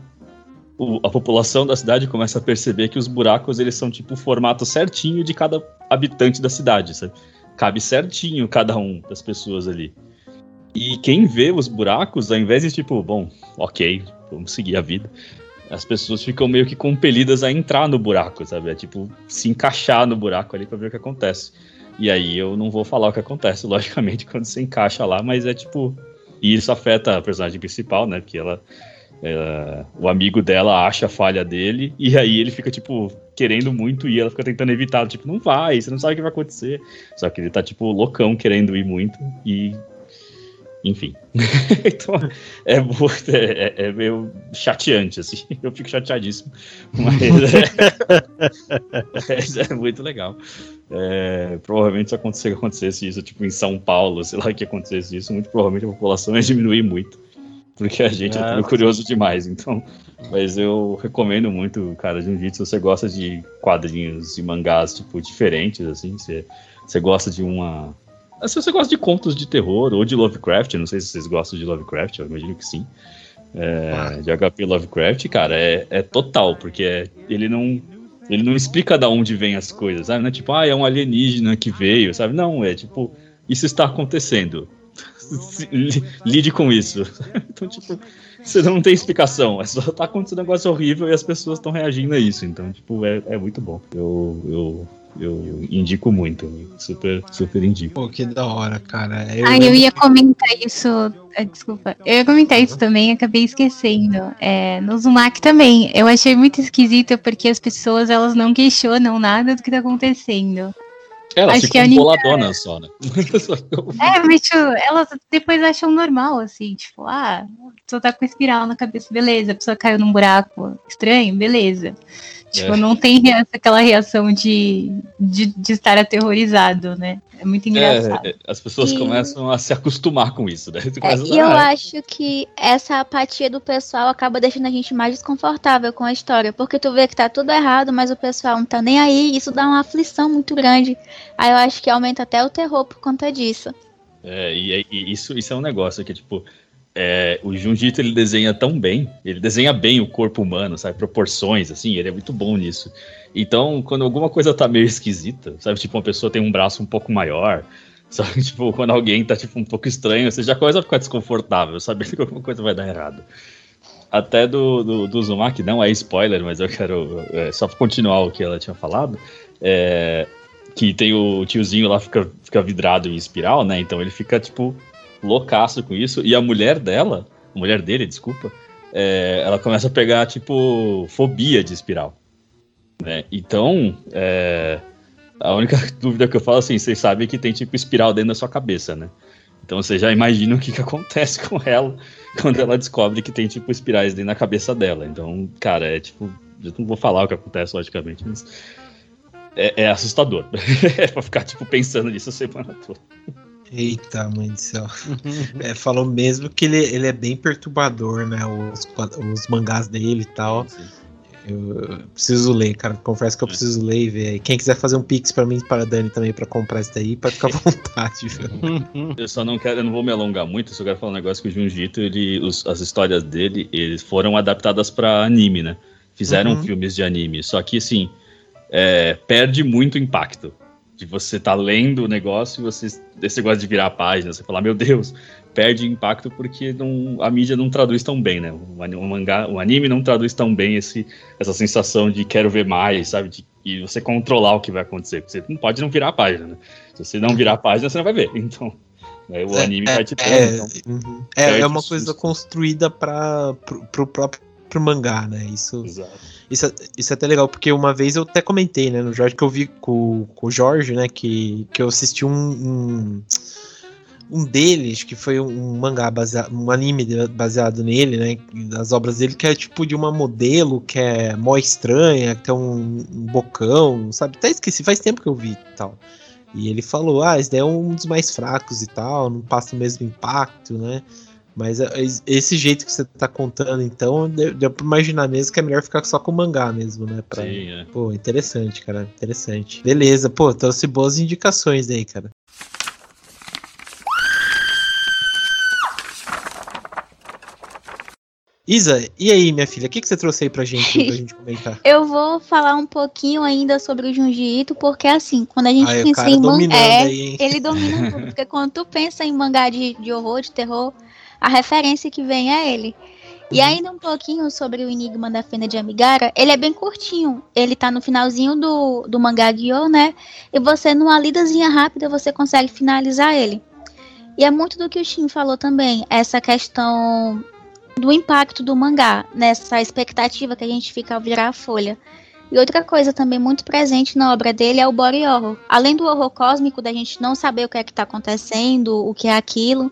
[SPEAKER 6] o, a população da cidade começa a perceber que os buracos, eles são tipo o formato certinho de cada habitante da cidade, sabe? Cabe certinho cada um das pessoas ali. E quem vê os buracos, ao invés de tipo, bom, ok, vamos seguir a vida, as pessoas ficam meio que compelidas a entrar no buraco, sabe? É tipo se encaixar no buraco ali para ver o que acontece. E aí eu não vou falar o que acontece, logicamente, quando você encaixa lá, mas é tipo. E isso afeta a personagem principal, né? Porque ela. ela o amigo dela acha a falha dele, e aí ele fica, tipo, querendo muito e ela fica tentando evitar, tipo, não vai, você não sabe o que vai acontecer. Só que ele tá, tipo, loucão querendo ir muito e enfim. então, é, é, é, meio chateante, assim. Eu fico chateadíssimo. Mas é, é muito legal. É, provavelmente se acontecer, acontecesse isso, tipo, em São Paulo, sei lá, que acontecesse isso, muito provavelmente a população ia diminuir muito. Porque a gente é, é curioso demais, então. Mas eu recomendo muito, cara, de um jeito, se você gosta de quadrinhos e mangás, tipo, diferentes, assim, você, você gosta de uma se você gosta de contos de terror ou de Lovecraft, não sei se vocês gostam de Lovecraft, eu imagino que sim. É. De HP Lovecraft, cara, é, é total, porque é, ele não ele não explica da onde vem as coisas, sabe? Não é tipo, ah, é um alienígena que veio, sabe? Não, é tipo, isso está acontecendo. Lide com isso. então, tipo, você não tem explicação. É só tá acontecendo um negócio horrível e as pessoas estão reagindo a isso. Então, tipo, é, é muito bom. Eu, eu Eu indico muito, super, super indico.
[SPEAKER 2] Pô, que da hora, cara.
[SPEAKER 1] Eu ah, eu ia comentar isso, eh, desculpa, eu ia comentar isso também, acabei esquecendo. É, no Zumak também, eu achei muito esquisito porque as pessoas elas não questionam nada do que tá acontecendo.
[SPEAKER 6] Elas Acho ficam boladonas só, né?
[SPEAKER 1] é, mas tipo, elas depois acham normal, assim, tipo, ah, só tá com espiral na cabeça, beleza, a pessoa caiu num buraco estranho, beleza. Tipo, é. não tem aquela reação de, de, de, estar aterrorizado, né? É muito engraçado. É, é
[SPEAKER 6] as pessoas e... começam a se acostumar com isso, né?
[SPEAKER 3] É, e eu acho que essa apatia do pessoal acaba deixando a gente mais desconfortável com a história, porque tu vê que tá tudo errado, mas o pessoal não tá nem aí, isso dá uma aflição muito grande. Aí eu acho que aumenta até o terror por conta disso.
[SPEAKER 6] É, e, e isso, isso é um negócio que, tipo, é, o Junjito ele desenha tão bem, ele desenha bem o corpo humano, sabe? Proporções, assim, ele é muito bom nisso. Então, quando alguma coisa tá meio esquisita, sabe? Tipo, uma pessoa tem um braço um pouco maior, sabe? Tipo, quando alguém tá, tipo, um pouco estranho, você já começa a ficar desconfortável, sabe? Que alguma coisa vai dar errado. Até do, do, do Zumak, não é spoiler, mas eu quero, é, só continuar o que ela tinha falado, é, que tem o tiozinho lá, fica, fica vidrado em espiral, né? Então ele fica, tipo, loucaço com isso. E a mulher dela, a mulher dele, desculpa, é, ela começa a pegar, tipo, fobia de espiral. Né? Então, é, a única dúvida que eu falo assim, vocês sabem que tem, tipo, espiral dentro da sua cabeça, né? Então você já imagina o que, que acontece com ela quando ela descobre que tem, tipo, espirais dentro da cabeça dela. Então, cara, é tipo. Eu não vou falar o que acontece, logicamente, mas. É, é assustador. é pra ficar, tipo, pensando nisso a semana toda.
[SPEAKER 2] Eita, mãe do céu. Uhum. É, falou mesmo que ele, ele é bem perturbador, né? Os, os mangás dele e tal. Eu preciso ler, cara. Confesso que eu preciso ler e ver. Quem quiser fazer um pix para mim e para a Dani também para comprar isso daí, pode ficar à vontade.
[SPEAKER 6] Viu? Eu só não quero, eu não vou me alongar muito. Só quero falar um negócio que o Junjito, ele, os, as histórias dele, eles foram adaptadas para anime, né? Fizeram uhum. filmes de anime. Só que assim, é, perde muito impacto de você estar tá lendo o negócio e você esse negócio de virar a página, você falar, meu Deus, perde impacto porque não, a mídia não traduz tão bem, né? O, mangá, o anime não traduz tão bem esse, essa sensação de quero ver mais, sabe? De, e você controlar o que vai acontecer. Você não pode não virar a página, né? Se você não virar a página, você não vai ver. Então, né, o é, anime é, vai te
[SPEAKER 2] é, então, uhum. é, é, uma coisa construída para o próprio mangá, né? Isso. Exato isso, é, isso é até legal, porque uma vez eu até comentei, né, no Jorge, que eu vi com, com o Jorge, né, que, que eu assisti um, um, um deles, que foi um mangá baseado, um anime baseado nele, né, das obras dele, que é tipo de uma modelo que é mó estranha, que tem um, um bocão, sabe? Até esqueci, faz tempo que eu vi e tal. E ele falou, ah, esse daí é um dos mais fracos e tal, não passa o mesmo impacto, né? Mas é, esse jeito que você tá contando, então, deu, pra imaginar mesmo que é melhor ficar só com o mangá mesmo, né? Pra... Sim, é. Pô, interessante, cara. Interessante. Beleza, pô, trouxe boas indicações aí, cara. Isa, e aí, minha filha, o que, que você trouxe aí pra gente, pra gente comentar?
[SPEAKER 3] Eu vou falar um pouquinho ainda sobre o Junji Ito, porque assim, quando a gente Ai, pensa em mangá. É, ele domina tudo, porque quando tu pensa em mangá de, de horror, de terror, a referência que vem é ele. E uhum. ainda um pouquinho sobre o Enigma da Fenda de Amigara, ele é bem curtinho. Ele tá no finalzinho do, do mangá Gyo, né? E você, numa lidazinha rápida, você consegue finalizar ele. E é muito do que o Shin falou também, essa questão do impacto do mangá, nessa expectativa que a gente fica ao virar a folha. E outra coisa também muito presente na obra dele é o body horror. Além do horror cósmico, da gente não saber o que é que está acontecendo, o que é aquilo,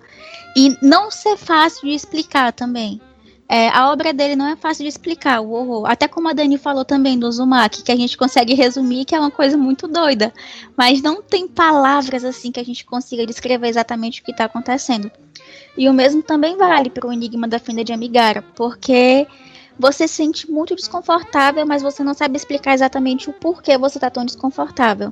[SPEAKER 3] e não ser fácil de explicar também. É, a obra dele não é fácil de explicar, o horror. Até como a Dani falou também do Uzumaki, que a gente consegue resumir que é uma coisa muito doida. Mas não tem palavras assim que a gente consiga descrever exatamente o que está acontecendo. E o mesmo também vale para o Enigma da Fenda de Amigara, porque você se sente muito desconfortável, mas você não sabe explicar exatamente o porquê você está tão desconfortável.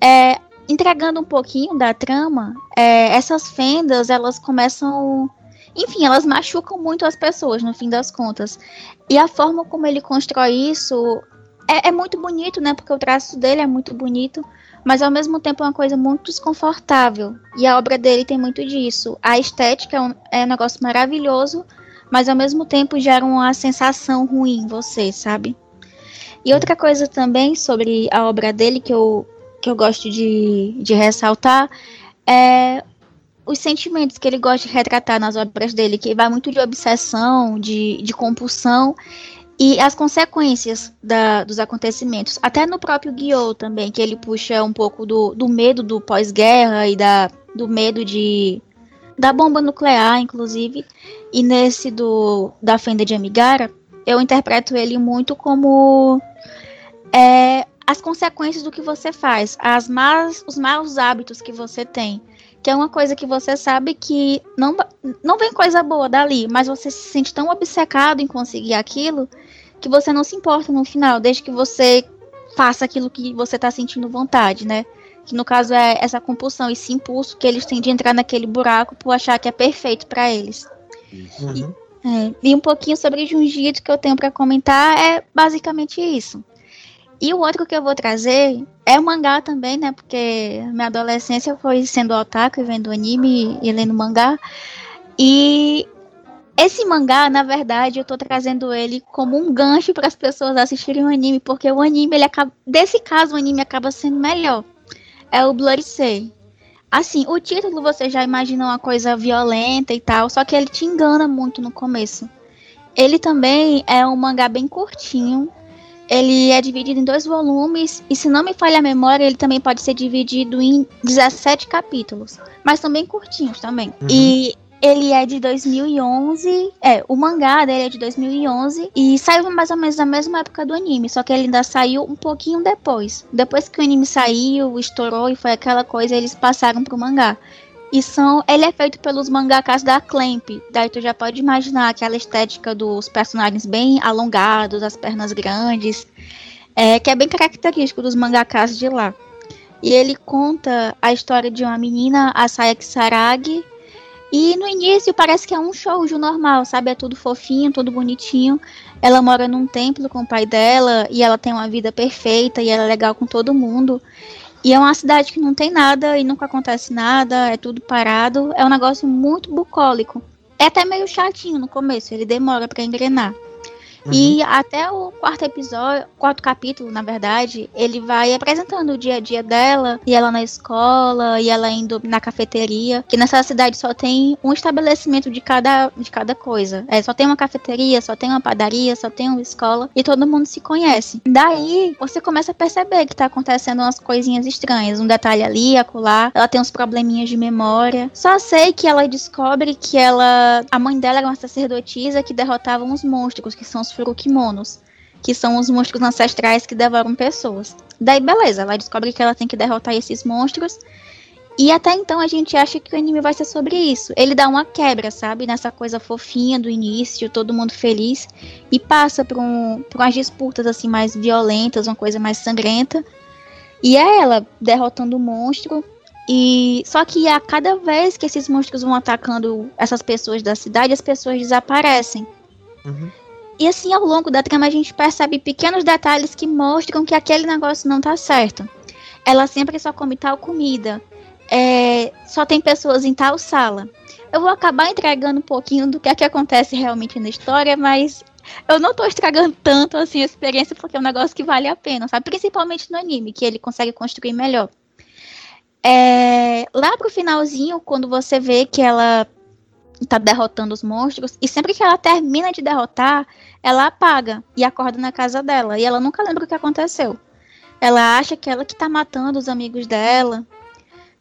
[SPEAKER 3] É, entregando um pouquinho da trama, é, essas fendas, elas começam. Enfim, elas machucam muito as pessoas, no fim das contas. E a forma como ele constrói isso é, é muito bonito, né? Porque o traço dele é muito bonito, mas ao mesmo tempo é uma coisa muito desconfortável. E a obra dele tem muito disso. A estética é um, é um negócio maravilhoso, mas ao mesmo tempo gera uma sensação ruim em você, sabe? E outra coisa também sobre a obra dele que eu, que eu gosto de, de ressaltar é os sentimentos que ele gosta de retratar nas obras dele, que vai muito de obsessão, de, de compulsão e as consequências da, dos acontecimentos. Até no próprio Guiot também, que ele puxa um pouco do, do medo do pós-guerra e da, do medo de da bomba nuclear, inclusive. E nesse do da Fenda de Amigara, eu interpreto ele muito como é, as consequências do que você faz, as más, os maus hábitos que você tem que é uma coisa que você sabe que não, não vem coisa boa dali, mas você se sente tão obcecado em conseguir aquilo que você não se importa no final, desde que você faça aquilo que você está sentindo vontade, né? Que no caso é essa compulsão, esse impulso que eles têm de entrar naquele buraco por achar que é perfeito para eles. Uhum. E, é, e, um pouquinho sobre Junji que eu tenho para comentar é basicamente isso. E o outro que eu vou trazer é o mangá também, né? Porque minha adolescência foi sendo otaku e vendo anime e lendo mangá. E esse mangá, na verdade, eu tô trazendo ele como um gancho para as pessoas assistirem o anime, porque o anime, ele acaba. Desse caso, o anime acaba sendo melhor. É o Bloody Say. Assim, o título você já imagina uma coisa violenta e tal, só que ele te engana muito no começo. Ele também é um mangá bem curtinho, ele é dividido em dois volumes e se não me falha a memória, ele também pode ser dividido em 17 capítulos, mas também curtinhos também. Uhum. E ele é de 2011, é, o mangá dele é de 2011 e saiu mais ou menos na mesma época do anime, só que ele ainda saiu um pouquinho depois. Depois que o anime saiu, estourou e foi aquela coisa, eles passaram pro mangá. E são, ele é feito pelos mangakas da Clamp. Daí tu já pode imaginar aquela estética dos personagens bem alongados, as pernas grandes, é, que é bem característico dos mangakas de lá. E ele conta a história de uma menina, a Sayaka Saragi, e no início parece que é um shoujo normal, sabe? É tudo fofinho, tudo bonitinho. Ela mora num templo com o pai dela e ela tem uma vida perfeita e ela é legal com todo mundo. E é uma cidade que não tem nada e nunca acontece nada, é tudo parado. É um negócio muito bucólico. É até meio chatinho no começo, ele demora para engrenar. Uhum. E até o quarto episódio, quarto capítulo, na verdade, ele vai apresentando o dia a dia dela, e ela na escola, e ela indo na cafeteria. Que nessa cidade só tem um estabelecimento de cada, de cada coisa. É, só tem uma cafeteria, só tem uma padaria, só tem uma escola, e todo mundo se conhece. Daí, você começa a perceber que tá acontecendo umas coisinhas estranhas. Um detalhe ali, acolá. Ela tem uns probleminhas de memória. Só sei que ela descobre que ela. A mãe dela era uma sacerdotisa que derrotava uns monstros, que são os Furukimonos, que são os monstros ancestrais que devoram pessoas. Daí, beleza, ela descobre que ela tem que derrotar esses monstros. E até então a gente acha que o anime vai ser sobre isso. Ele dá uma quebra, sabe? Nessa coisa fofinha do início, todo mundo feliz. E passa por, um, por umas disputas assim mais violentas, uma coisa mais sangrenta. E é ela derrotando o monstro. E só que a cada vez que esses monstros vão atacando essas pessoas da cidade, as pessoas desaparecem. Uhum. E assim, ao longo da trama, a gente percebe pequenos detalhes que mostram que aquele negócio não tá certo. Ela sempre só come tal comida. É, só tem pessoas em tal sala. Eu vou acabar entregando um pouquinho do que é que acontece realmente na história, mas eu não tô estragando tanto assim a experiência porque é um negócio que vale a pena, sabe? Principalmente no anime, que ele consegue construir melhor. É, lá pro finalzinho, quando você vê que ela tá derrotando os monstros. E sempre que ela termina de derrotar, ela apaga e acorda na casa dela. E ela nunca lembra o que aconteceu. Ela acha que ela que tá matando os amigos dela.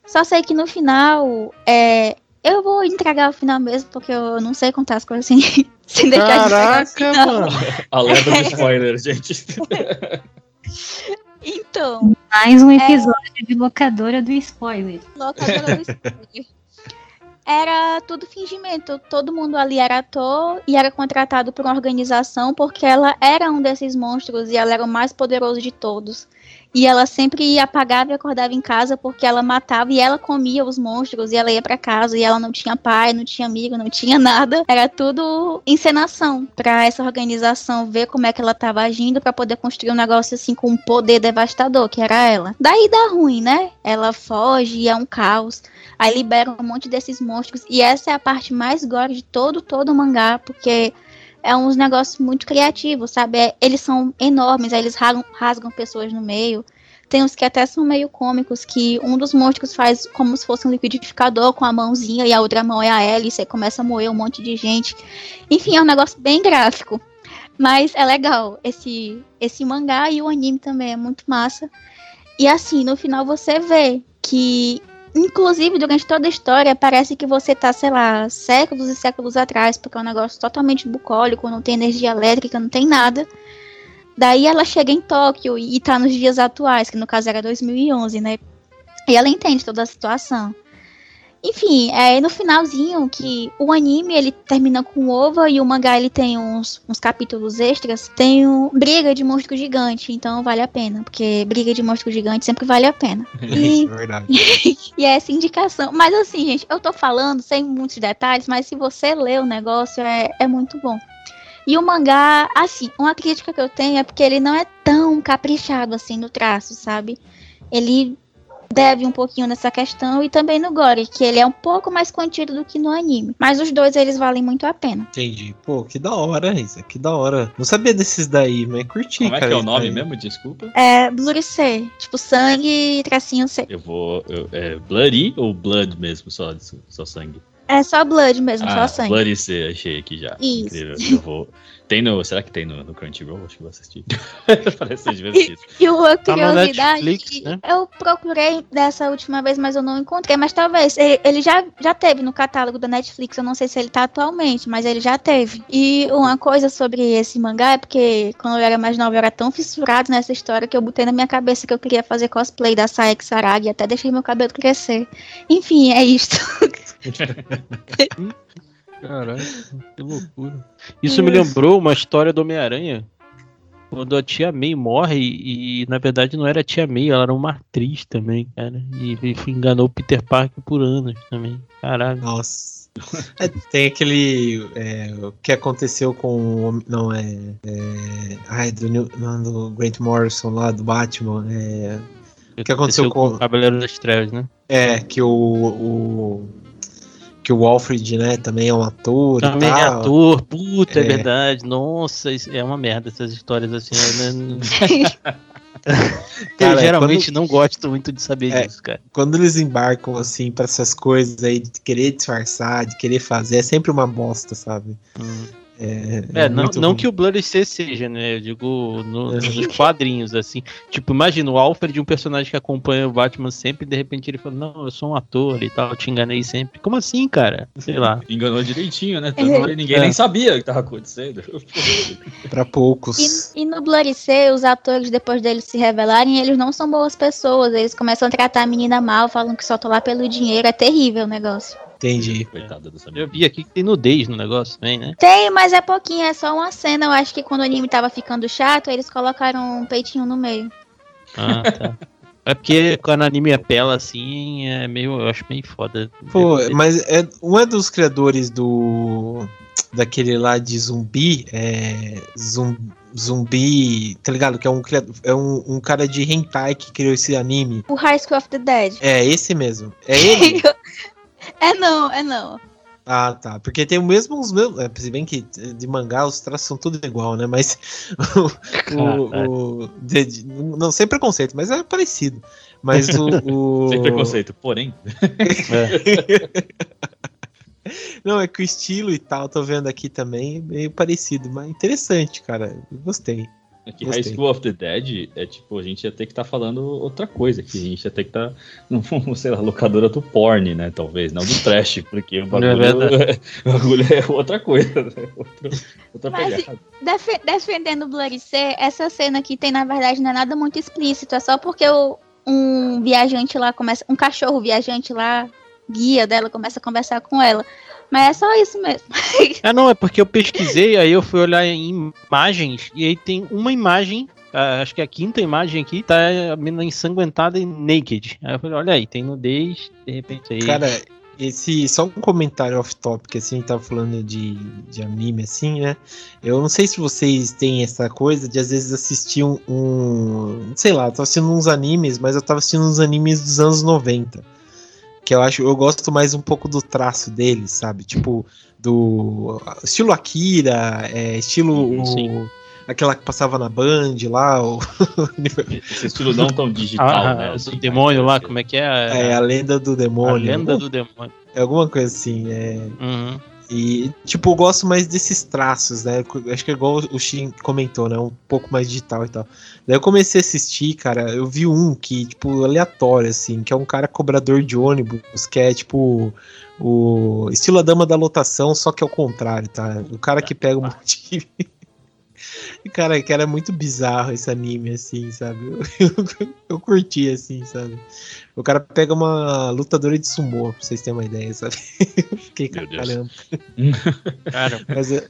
[SPEAKER 3] Só sei que no final, é, eu vou entregar o final mesmo, porque eu não sei contar as coisas sem, sem deixar
[SPEAKER 2] Caraca, de mano!
[SPEAKER 6] Alerta de spoiler, gente.
[SPEAKER 3] Então.
[SPEAKER 1] Mais um episódio é... de locadora do spoiler.
[SPEAKER 3] Locadora do spoiler era tudo fingimento. Todo mundo ali era ator e era contratado por uma organização porque ela era um desses monstros e ela era o mais poderoso de todos. E ela sempre apagava e acordava em casa porque ela matava e ela comia os monstros e ela ia para casa e ela não tinha pai, não tinha amigo, não tinha nada. Era tudo encenação para essa organização ver como é que ela tava agindo para poder construir um negócio assim com um poder devastador, que era ela. Daí dá ruim, né? Ela foge e é um caos. Aí libera um monte desses monstros e essa é a parte mais gore de todo todo o mangá, porque é uns negócios muito criativos, sabe? É, eles são enormes, eles rasgam, rasgam pessoas no meio. Tem uns que até são meio cômicos, que um dos monstros faz como se fosse um liquidificador com a mãozinha e a outra mão é a hélice, e começa a moer um monte de gente. Enfim, é um negócio bem gráfico. Mas é legal esse, esse mangá e o anime também é muito massa. E assim, no final você vê que Inclusive, durante toda a história, parece que você tá, sei lá, séculos e séculos atrás, porque é um negócio totalmente bucólico, não tem energia elétrica, não tem nada. Daí ela chega em Tóquio e tá nos dias atuais, que no caso era 2011, né? E ela entende toda a situação. Enfim, é no finalzinho que o anime ele termina com ova e o mangá ele tem uns, uns capítulos extras. Tem um briga de monstro gigante, então vale a pena, porque briga de monstro gigante sempre vale a pena. E, é verdade. e é essa indicação. Mas assim, gente, eu tô falando sem muitos detalhes, mas se você ler o negócio é, é muito bom. E o mangá, assim, uma crítica que eu tenho é porque ele não é tão caprichado assim no traço, sabe? Ele deve um pouquinho nessa questão e também no Gore, que ele é um pouco mais contido do que no anime. Mas os dois eles valem muito a pena.
[SPEAKER 2] Entendi. Pô, que da hora, Isa, que da hora. Não sabia desses daí, mas curti,
[SPEAKER 6] Como
[SPEAKER 2] cara.
[SPEAKER 6] é que é o nome daí. mesmo? Desculpa.
[SPEAKER 3] É Bloody C, tipo sangue e tracinho C.
[SPEAKER 6] Eu vou, eu, é Bloody ou Blood mesmo, só, só sangue?
[SPEAKER 3] É só Blood mesmo, ah, só sangue.
[SPEAKER 6] Bloody C, achei aqui já.
[SPEAKER 3] Isso. Incrível.
[SPEAKER 6] Eu vou, tem no. Será que tem no, no Crunchyroll? Acho que vou assistir. Parece ser
[SPEAKER 3] divertido. E, e uma tá curiosidade. Tá Netflix, né? Eu procurei dessa última vez, mas eu não encontrei. Mas talvez. Ele, ele, já, já teve no catálogo da Netflix. Eu não sei se ele tá atualmente, mas ele já teve. E uma coisa sobre esse mangá é porque quando eu era mais nova, eu era tão fissurado nessa história que eu botei na minha cabeça que eu queria fazer cosplay da Saek Saragi e até deixei meu cabelo crescer. Enfim, é isto.
[SPEAKER 5] Caralho, que loucura. Isso me lembrou uma história do Homem-Aranha. Quando a tia May morre e, na verdade não era a tia May, ela era uma atriz também, cara. E, e enganou o Peter Parker por anos também. Caralho.
[SPEAKER 2] Nossa. É, tem aquele. É, o que aconteceu com. Não, é. é ai, do, não, do Grant Morrison lá, do Batman. É,
[SPEAKER 5] o que aconteceu, aconteceu com, com o Cavaleiro das Trevas, né?
[SPEAKER 2] É, que o, o que o Alfred, né, também é um ator.
[SPEAKER 5] Também é ator, puta, é. é. verdade. Nossa, é uma merda essas histórias assim. Né? cara, eu geralmente quando... não gosto muito de saber é, disso, cara.
[SPEAKER 2] Quando eles embarcam assim para essas coisas aí de querer disfarçar, de querer fazer, é sempre uma bosta, sabe? Hum.
[SPEAKER 5] É, é, é não, não que o Blood C seja, né? Eu digo no, nos quadrinhos, assim. Tipo, imagina o Alfred, um personagem que acompanha o Batman sempre, e de repente ele fala, não, eu sou um ator e tal, eu te enganei sempre. Como assim, cara? Sei lá.
[SPEAKER 6] Enganou direitinho, né? É. Ninguém nem sabia o que tava acontecendo.
[SPEAKER 2] pra poucos.
[SPEAKER 3] E, e no Blood C, os atores, depois deles se revelarem, eles não são boas pessoas. Eles começam a tratar a menina mal, falam que só tô lá pelo dinheiro. É terrível o negócio.
[SPEAKER 2] Entendi.
[SPEAKER 5] Coitada dessa Eu vi aqui que tem nudez no negócio também, né?
[SPEAKER 3] Tem, mas é pouquinho, é só uma cena. Eu acho que quando o anime tava ficando chato, eles colocaram um peitinho no meio.
[SPEAKER 5] Ah, tá. É porque quando o anime apela assim, é meio. Eu acho meio foda.
[SPEAKER 2] Pô, mas é, um é dos criadores do. Daquele lá de zumbi. É. Zumbi zumbi, tá ligado? Que é um, é um, um cara de hentai que criou esse anime.
[SPEAKER 3] O High School of the Dead.
[SPEAKER 2] É, esse mesmo. É ele?
[SPEAKER 3] É não, é não.
[SPEAKER 2] Ah, tá. Porque tem o mesmo, os mesmos. É, se bem que de mangá os traços são tudo igual, né? Mas. o, o, o de, de, não, sem preconceito, mas é parecido. Mas o. o...
[SPEAKER 6] sem preconceito, porém.
[SPEAKER 2] é. Não, é que o estilo e tal, tô vendo aqui também, é meio parecido, mas interessante, cara. Gostei.
[SPEAKER 6] É que High School of the Dead é tipo, a gente ia ter que estar tá falando outra coisa, que a gente ia ter que estar, tá, não, sei lá, locadora do porn, né? Talvez, não do trash, porque o bagulho, é, o bagulho é outra coisa, né? outra, outra
[SPEAKER 3] Mas, def defendendo o Bloody C, essa cena aqui tem, na verdade, não é nada muito explícito, é só porque o, um viajante lá começa, um cachorro viajante lá, guia dela, começa a conversar com ela. Mas é só isso mesmo.
[SPEAKER 5] ah, não, é porque eu pesquisei, aí eu fui olhar em imagens, e aí tem uma imagem acho que a quinta imagem aqui tá a menina ensanguentada e naked. Aí eu falei, olha aí, tem nudez, de repente aí.
[SPEAKER 2] Cara, esse. Só um comentário off-topic, assim, a gente tava falando de, de anime, assim, né? Eu não sei se vocês têm essa coisa de às vezes assistir um. um sei lá, eu tava assistindo uns animes, mas eu tava assistindo uns animes dos anos 90 que eu acho, eu gosto mais um pouco do traço dele, sabe? Tipo, do estilo Akira, é, estilo o, aquela que passava na Band lá. O...
[SPEAKER 6] Esse estilo não tão digital, ah, né?
[SPEAKER 5] Assim, demônio lá, como é que é?
[SPEAKER 2] É, a lenda do demônio.
[SPEAKER 5] A lenda do demônio.
[SPEAKER 2] É alguma coisa assim, é. Uhum. E, tipo, eu gosto mais desses traços, né? Acho que é igual o Shin comentou, né? Um pouco mais digital e tal. Daí eu comecei a assistir, cara, eu vi um que, tipo, aleatório, assim, que é um cara cobrador de ônibus, que é, tipo, o estilo a dama da lotação, só que ao contrário, tá? O cara que pega um monte de... Cara, que era muito bizarro esse anime, assim, sabe? Eu, eu, eu, curti, assim, sabe? O cara pega uma lutadora de sumô, pra vocês terem uma ideia, sabe? Fiquei caramba. Cara. Mas é,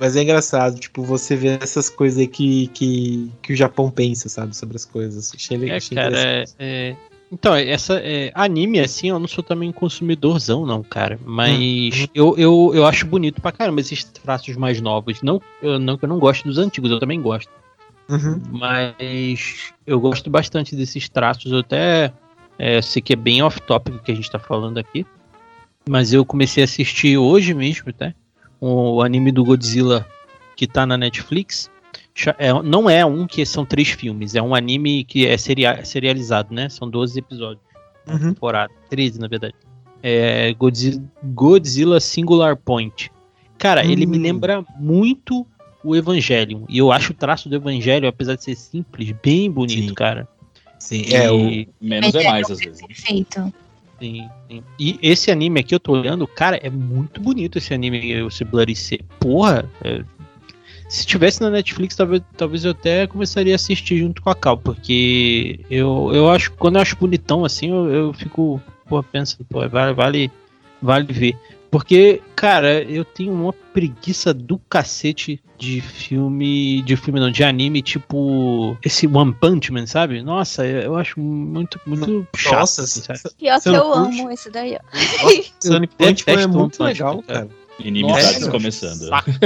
[SPEAKER 2] mas é engraçado, tipo, você vê essas coisas aí que, que, que o Japão pensa, sabe? Sobre as coisas. Achei,
[SPEAKER 5] é, achei cara, é, é, então, essa é, anime, assim, eu não sou também consumidorzão, não, cara. Mas uhum. eu, eu, eu acho bonito pra caramba esses traços mais novos. Não, eu, não que eu não gosto dos antigos, eu também gosto. Uhum. Mas eu gosto bastante desses traços. Eu até é, sei que é bem off-topic que a gente tá falando aqui. Mas eu comecei a assistir hoje mesmo, até. O anime do Godzilla que tá na Netflix. É, não é um que são três filmes, é um anime que é seria, serializado, né? São 12 episódios. Uhum. Temporada. 13, na verdade. É Godzilla, Godzilla Singular Point. Cara, uhum. ele me hum. lembra muito o Evangelion. E eu acho o traço do Evangelho, apesar de ser simples, bem bonito, Sim. cara.
[SPEAKER 6] Sim, e... é o. Menos é mais, às vezes.
[SPEAKER 1] Perfeito.
[SPEAKER 5] Sim, sim. E esse anime aqui eu tô olhando, cara, é muito bonito esse anime, esse Bloody C. Porra, é, se tivesse na Netflix, talvez, talvez eu até começaria a assistir junto com a Cal, porque eu, eu acho, quando eu acho bonitão assim, eu, eu fico, pô, pensando, pô, vale, vale, vale ver. Porque, cara, eu tenho uma preguiça do cacete de filme. De filme não, de anime, tipo. Esse One Punch Man, sabe? Nossa, eu acho muito, muito chato. Nossa, assim,
[SPEAKER 3] sabe? Pior que eu amo esse daí, ó.
[SPEAKER 2] Sonic Punch Man é muito legal, cara.
[SPEAKER 6] Inimizades começando. Saco,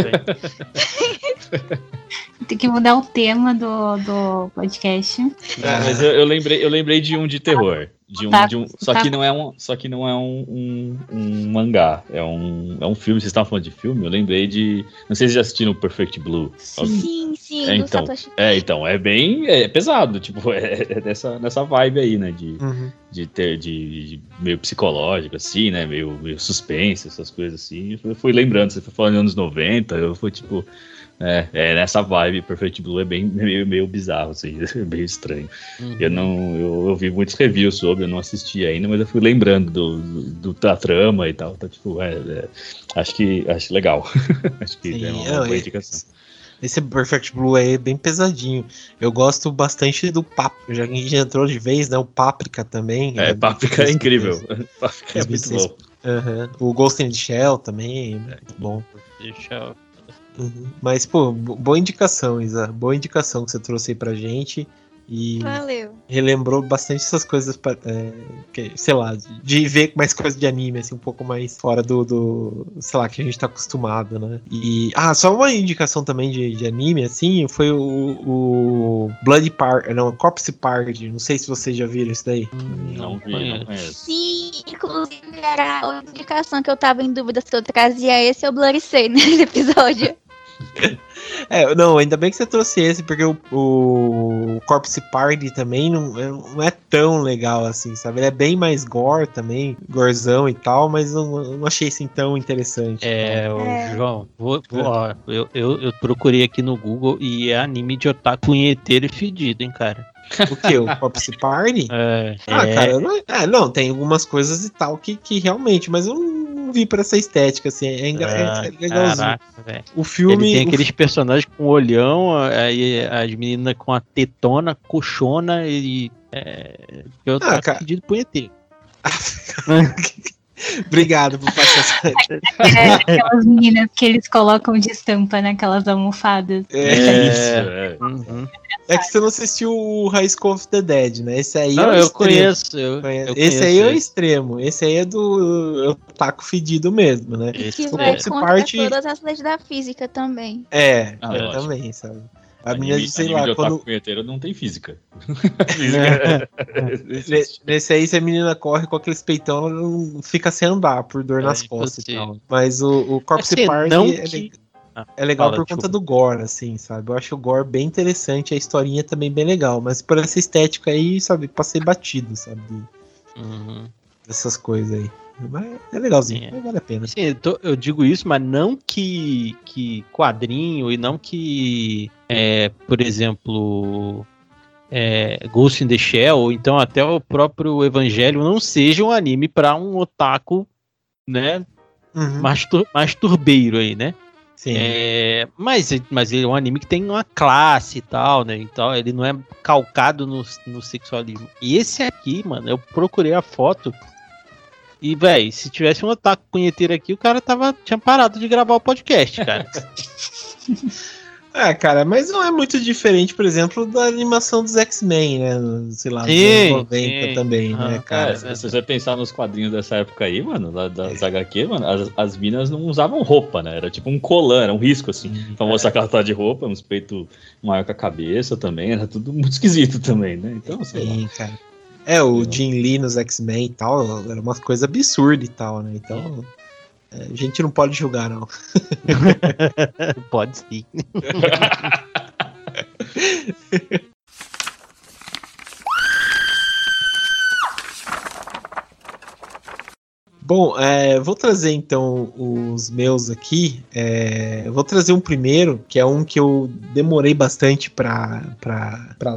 [SPEAKER 1] Tem que mudar o tema do, do podcast.
[SPEAKER 6] É, mas eu, eu, lembrei, eu lembrei de um de terror. De um, tá, de um, só, tá. que não é um, só que não é um, um, um, mangá, é um, é um filme. Vocês estavam falando de filme? Eu lembrei de. Não sei se já assistiram Perfect Blue.
[SPEAKER 3] Sim, sim,
[SPEAKER 6] é, então, é, então, é bem é pesado, tipo, é, é dessa, nessa vibe aí, né? De, uhum. de ter de, de, meio psicológico, assim, né? Meio, meio suspense, essas coisas assim. Eu fui lembrando, você foi falando anos 90, eu fui tipo. É, é, nessa vibe, Perfect Blue é bem meio, meio bizarro, assim, é meio estranho. Uhum. Eu não, eu, eu, vi muitos reviews sobre, eu não assisti ainda, mas eu fui lembrando do, do da trama e tal, tá, tipo, é, é, acho que acho legal. acho que Sim, é uma, uma boa indicação.
[SPEAKER 2] Esse Perfect Blue aí é bem pesadinho. Eu gosto bastante do Páprica. Já, já entrou de vez, né? O Páprica também.
[SPEAKER 6] É, é Páprica é incrível. Páprica é muito bom.
[SPEAKER 2] Uhum. O Ghost in the Shell também é muito bom. Shell. Uhum. Mas, pô, boa indicação, Isa. Boa indicação que você trouxe aí pra gente. E
[SPEAKER 3] Valeu.
[SPEAKER 2] relembrou bastante essas coisas, é, que, sei lá, de ver mais coisas de anime, assim, um pouco mais fora do, do, sei lá, que a gente tá acostumado, né? E, ah, só uma indicação também de, de anime, assim, foi o, o Bloody Party, não, Corpse Party, não sei se vocês já viram isso daí.
[SPEAKER 6] Não vi, não conheço.
[SPEAKER 3] Sim, inclusive era a indicação que eu tava em dúvida se eu trazia esse ou Bloody Say nesse episódio.
[SPEAKER 2] É, não, ainda bem que você trouxe esse, porque o, o Corpse Party também não, é, não é tão legal assim, sabe? Ele é bem mais gore também, gorzão e tal, mas não, não achei assim tão interessante.
[SPEAKER 5] É, é. João, vou, vou, ó, eu, eu, eu procurei aqui no Google e é anime de otaku punheteiro e fedido, hein, cara.
[SPEAKER 2] O que? O Corpse Party? É. Ah, é... cara, não, é, não, tem algumas coisas e tal que, que realmente, mas eu não vi pra essa estética, assim. É, engra... ah, é legalzinho. Caraca,
[SPEAKER 5] o filme. Ele tem aqueles personagens com olhão, aí as meninas com a tetona, coxona e. É, eu ah, cara... pedido punheteiro.
[SPEAKER 2] Obrigado por passar essa.
[SPEAKER 1] É, aquelas meninas que eles colocam de estampa naquelas almofadas.
[SPEAKER 2] É, é isso. É. Uhum. é. que você não assistiu o High School of the Dead, né? Esse aí
[SPEAKER 5] não, é o eu conheço, eu,
[SPEAKER 2] eu Esse conheço aí é o extremo. Esse aí é do taco fedido mesmo, né?
[SPEAKER 3] que vai contra parte... todas as leis da física também.
[SPEAKER 2] É, ah, também, sabe?
[SPEAKER 6] A menina, anime, sei lá, quando... punheteiro não tem física. física
[SPEAKER 2] Nesse aí, se a menina corre com aqueles peitão, ela não fica sem andar por dor é, nas costas e tal. Mas o, o Corpse assim, Party é, que... ah, é, legal fala, por conta do gore, assim, sabe? Eu acho o gore bem interessante, a historinha também bem legal. Mas por essa estética aí, sabe, passei batido, sabe? Uhum. Essas coisas aí. Mas é legalzinho, é. vale a pena.
[SPEAKER 5] Sim, eu, tô, eu, digo isso, mas não que, que quadrinho e não que, é, por exemplo, é, Ghost in the Shell, ou então até o próprio Evangelho não seja um anime para um otaku, né? Uhum. Mais, tur mais turbeiro aí, né? Sim. É, mas, mas ele é um anime que tem uma classe e tal, né? Então ele não é calcado no, no sexualismo. E esse aqui, mano, eu procurei a foto. E, velho, se tivesse um otaku punheteiro aqui, o cara tava, tinha parado de gravar o podcast, cara.
[SPEAKER 2] É, cara, mas não é muito diferente, por exemplo, da animação dos X-Men, né? Sei lá, sim, 90 sim. também, né, cara?
[SPEAKER 6] É, se você pensar nos quadrinhos dessa época aí, mano, da, das é. HQ, mano, as, as minas não usavam roupa, né? Era tipo um colã, era um risco, assim, hum, pra mostrar é. que ela tá de roupa, uns peitos maior que a cabeça também, era tudo muito esquisito também, né? Então, sei sim, lá. cara.
[SPEAKER 2] É, o Jim Lee nos X-Men e tal, era uma coisa absurda e tal, né? Então. É, a gente não pode julgar, não.
[SPEAKER 5] pode sim.
[SPEAKER 2] Bom, é, vou trazer então os meus aqui. É, vou trazer um primeiro, que é um que eu demorei bastante para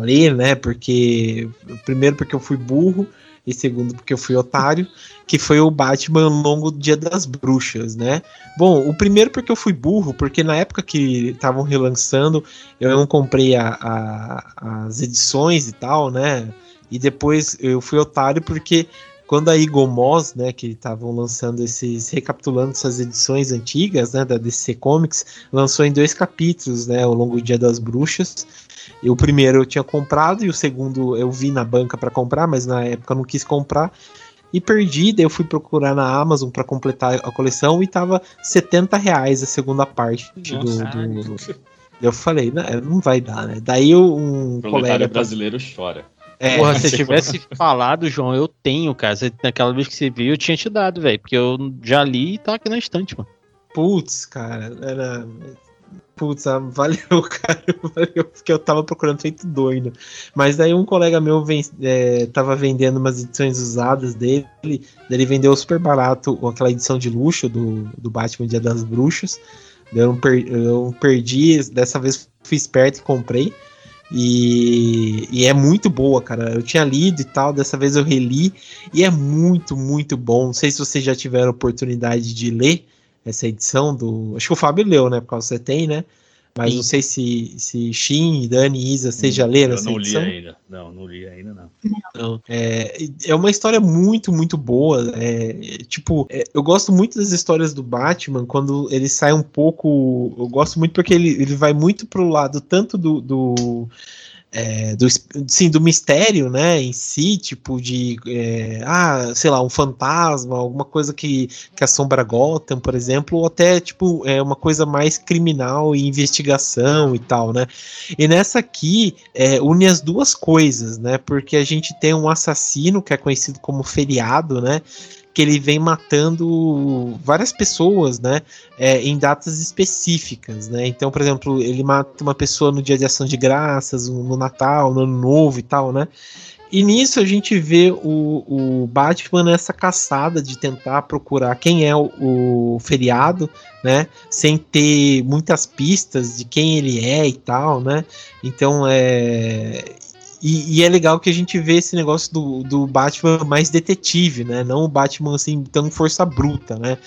[SPEAKER 2] ler, né? Porque. Primeiro, porque eu fui burro e segundo porque eu fui otário, que foi o Batman Longo Dia das Bruxas, né? Bom, o primeiro porque eu fui burro, porque na época que estavam relançando, eu não comprei a, a, as edições e tal, né? E depois eu fui otário porque quando a Eagle Moss, né, que estavam lançando esses, recapitulando essas edições antigas, né, da DC Comics, lançou em dois capítulos, né, ao longo do Dia das Bruxas, e o primeiro eu tinha comprado e o segundo eu vi na banca para comprar, mas na época eu não quis comprar e perdi. Daí eu fui procurar na Amazon para completar a coleção e tava 70 reais a segunda parte Nossa, do, do... Eu falei, não, não vai dar, né? Daí um o colega
[SPEAKER 6] brasileiro chora.
[SPEAKER 5] É, Porra, se tivesse falado, João, eu tenho, cara. Você, naquela vez que você viu, eu tinha te dado, velho. Porque eu já li e tá aqui na estante, mano.
[SPEAKER 2] Putz, cara, era. Putz, ah, valeu, cara, valeu, porque eu tava procurando feito doido. Mas daí um colega meu vem, é, tava vendendo umas edições usadas dele, ele vendeu super barato aquela edição de luxo do, do Batman Dia das Bruxas. Eu per, eu perdi, dessa vez fui esperto e comprei. E, e, é muito boa, cara. Eu tinha lido e tal, dessa vez eu reli e é muito, muito bom. Não sei se vocês já tiveram oportunidade de ler, essa edição do. Acho que o Fábio leu, né? Porque você tem, né? Mas Sim. não sei se, se Shin, Dani Isa, vocês já leram
[SPEAKER 6] essa edição? Eu não li ainda. Não, não li ainda, não.
[SPEAKER 2] não. É, é uma história muito, muito boa. É, tipo, é, eu gosto muito das histórias do Batman quando ele sai um pouco. Eu gosto muito porque ele, ele vai muito pro lado tanto do, do é, do, sim, do mistério, né, em si, tipo de, é, ah, sei lá, um fantasma, alguma coisa que, que assombra Gotham, por exemplo, ou até, tipo, é uma coisa mais criminal e investigação e tal, né, e nessa aqui, é, une as duas coisas, né, porque a gente tem um assassino que é conhecido como feriado, né, que ele vem matando várias pessoas, né, é, em datas específicas, né. Então, por exemplo, ele mata uma pessoa no dia de ação de graças, no Natal, no Ano Novo e tal, né. E nisso a gente vê o, o Batman nessa caçada de tentar procurar quem é o, o, feriado, né? Sem ter muitas pistas de quem ele é e tal, né? Então é. E, e, é legal que a gente vê esse negócio do, do Batman mais detetive, né? Não o Batman assim tão força bruta, né?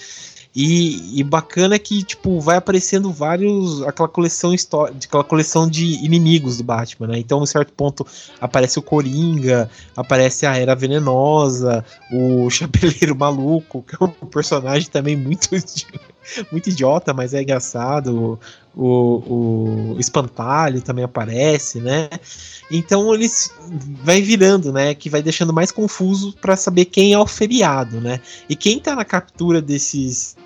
[SPEAKER 2] E, e, bacana é que, tipo, vai aparecendo vários. aquela coleção aquela coleção de inimigos do Batman, né? Então, em certo ponto, aparece o Coringa, aparece a Era Venenosa, o Chapeleiro Maluco, que é um personagem também muito, muito idiota, mas é engraçado. O, o Espantalho também aparece, né? Então eles vai virando, né? Que vai deixando mais confuso para saber quem é o feriado, né? E quem tá na captura desses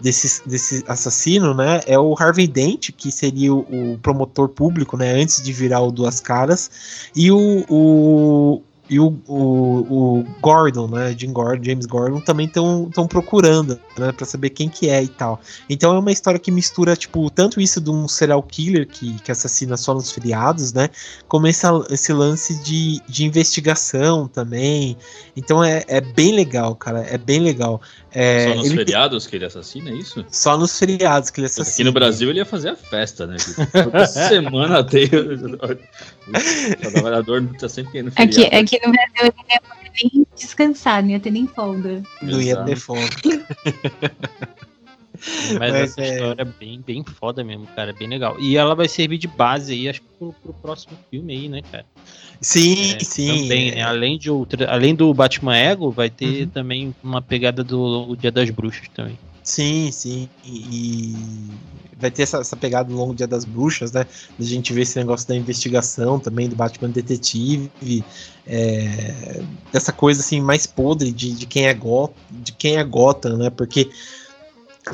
[SPEAKER 2] desse, desse assassino, né, é o Harvey Dent, que seria o, o promotor público, né, antes de virar o Duas Caras, e o, o, e o, o, o, Gordon, né, Jim Gordon, James Gordon, também estão procurando, né, para saber quem que é e tal. Então é uma história que mistura, tipo, tanto isso de um serial killer que, que assassina só nos feriados, né, como esse, esse lance de, de investigação também. Então é, é bem legal, cara, é bem legal. É,
[SPEAKER 6] só nos ele feriados tem... que ele assassina, é isso?
[SPEAKER 2] Só nos feriados que ele assassina.
[SPEAKER 6] Aqui no Brasil ele ia fazer a festa, né? Toda semana tem. O trabalhador tá sempre indo
[SPEAKER 1] feriado. Aqui, aqui no Brasil ele não ia nem descansar, não ia ter nem folga.
[SPEAKER 2] Não ia ter folga.
[SPEAKER 5] Mas, Mas, essa é... história é bem, bem foda mesmo, cara. Bem legal. E ela vai servir de base aí, acho que pro, pro próximo filme aí, né, cara?
[SPEAKER 2] Sim, é, sim.
[SPEAKER 5] Também, né? Além, de outra, além do Batman Ego, vai ter uhum. também uma pegada do Dia das Bruxas também.
[SPEAKER 2] Sim, sim. E, vai ter essa, essa pegada no longo Dia das Bruxas, né? A gente vê esse negócio da investigação também, do Batman Detetive, é, essa coisa assim mais podre de, de quem é Gotham, de quem é Gotham, né? Porque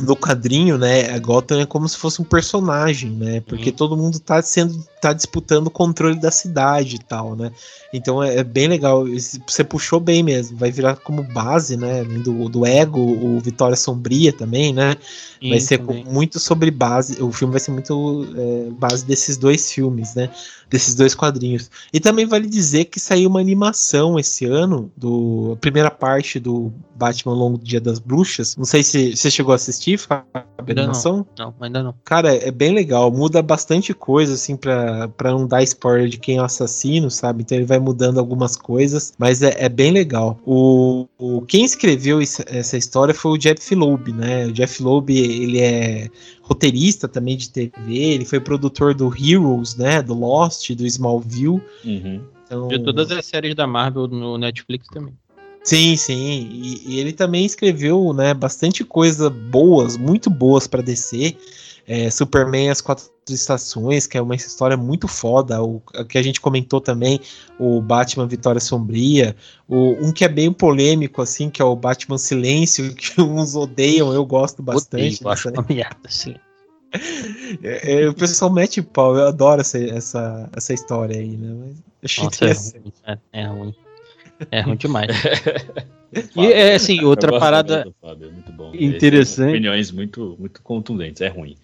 [SPEAKER 2] no quadrinho, né, a Gotham é como se fosse um personagem, né? Porque uhum. todo mundo tá sendo tá disputando o controle da cidade e tal, né? Então é, é, bem legal. Você puxou bem mesmo. Vai virar como base, né? Do, do ego, o Vitória Sombria também, né? Sim, vai ser também. muito sobre base. O filme vai ser muito é, base desses dois filmes, né? Desses dois quadrinhos. E também vale dizer que saiu uma animação esse ano, do a primeira parte do Batman Longo Dia das Bruxas. Não sei se você chegou a assistir, a
[SPEAKER 5] animação. Não, não, ainda não.
[SPEAKER 2] Cara, é bem legal. Muda bastante coisa, assim, pra, pra não dar spoiler de quem é o assassino, sabe? Então ele vai mudando algumas coisas, mas é, é bem legal. O, o, quem escreveu isso, essa história foi o Jeff Loeb, né? O Jeff Loeb, ele é roteirista também de TV, ele foi produtor do Heroes, né? Do Lost, do Smallville.
[SPEAKER 5] Uhum. Então... De todas as séries da Marvel no Netflix também.
[SPEAKER 2] Sim, sim. E, e, ele também escreveu, né, bastante coisa boas, muito boas para DC. É, Superman As Quatro Estações, que é uma história muito foda, o que a gente comentou também, o Batman Vitória Sombria, o, um que é bem polêmico, assim, que é o Batman Silêncio, que uns odeiam, eu gosto bastante.
[SPEAKER 5] Odeio, acho uma.
[SPEAKER 2] É, é, o pessoal mete pau, eu adoro essa, essa, essa história aí, né? Mas
[SPEAKER 5] achei Nossa, é ruim, é, é ruim. É ruim demais. e é assim, outra parada
[SPEAKER 6] Fábio,
[SPEAKER 5] é interessante.
[SPEAKER 6] Opiniões muito, muito contundentes, é ruim.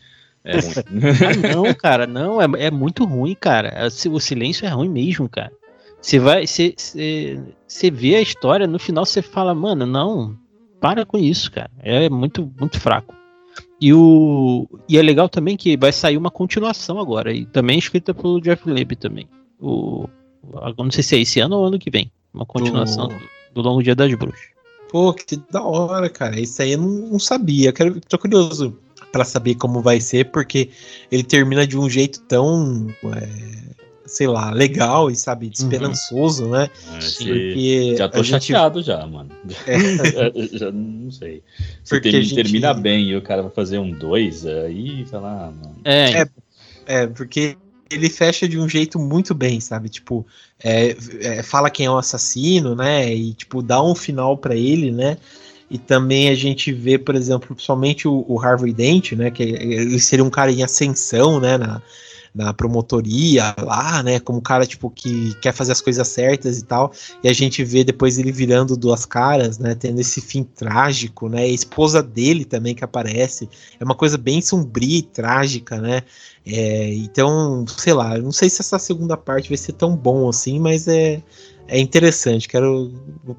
[SPEAKER 6] É ruim.
[SPEAKER 5] ah, não, cara, não, é, é muito ruim, cara. É, o silêncio é ruim mesmo, cara. Você vai, você, você vê a história, no final você fala, mano, não, para com isso, cara. É muito, muito fraco. E, o, e é legal também que vai sair uma continuação agora, e também escrita pelo Jeff Leb também. O, não sei se é esse ano ou ano que vem. Uma continuação do, do Longo Dia das Bruxas.
[SPEAKER 2] Pô, que da hora, cara. Isso aí eu não, não sabia. Quero, tô curioso para saber como vai ser, porque ele termina de um jeito tão, é, sei lá, legal e, sabe, esperançoso, uhum. né?
[SPEAKER 6] É, porque já tô chateado gente... já, mano. É. já, não sei. Se porque termina, gente... termina bem e o cara vai fazer um 2, aí, sei lá, mano.
[SPEAKER 2] É. é, é porque ele fecha de um jeito muito bem, sabe? Tipo, é, é, fala quem é o assassino, né? E, tipo, dá um final para ele, né? E também a gente vê, por exemplo, somente o, o Harvey Dent, né? Que ele seria um cara em ascensão, né? Na, na promotoria lá, né? Como cara, tipo, que quer fazer as coisas certas e tal. E a gente vê depois ele virando duas caras, né? Tendo esse fim trágico, né? A esposa dele também que aparece. É uma coisa bem sombria e trágica, né? É, então, sei lá, não sei se essa segunda parte vai ser tão bom assim, mas é é interessante. Quero.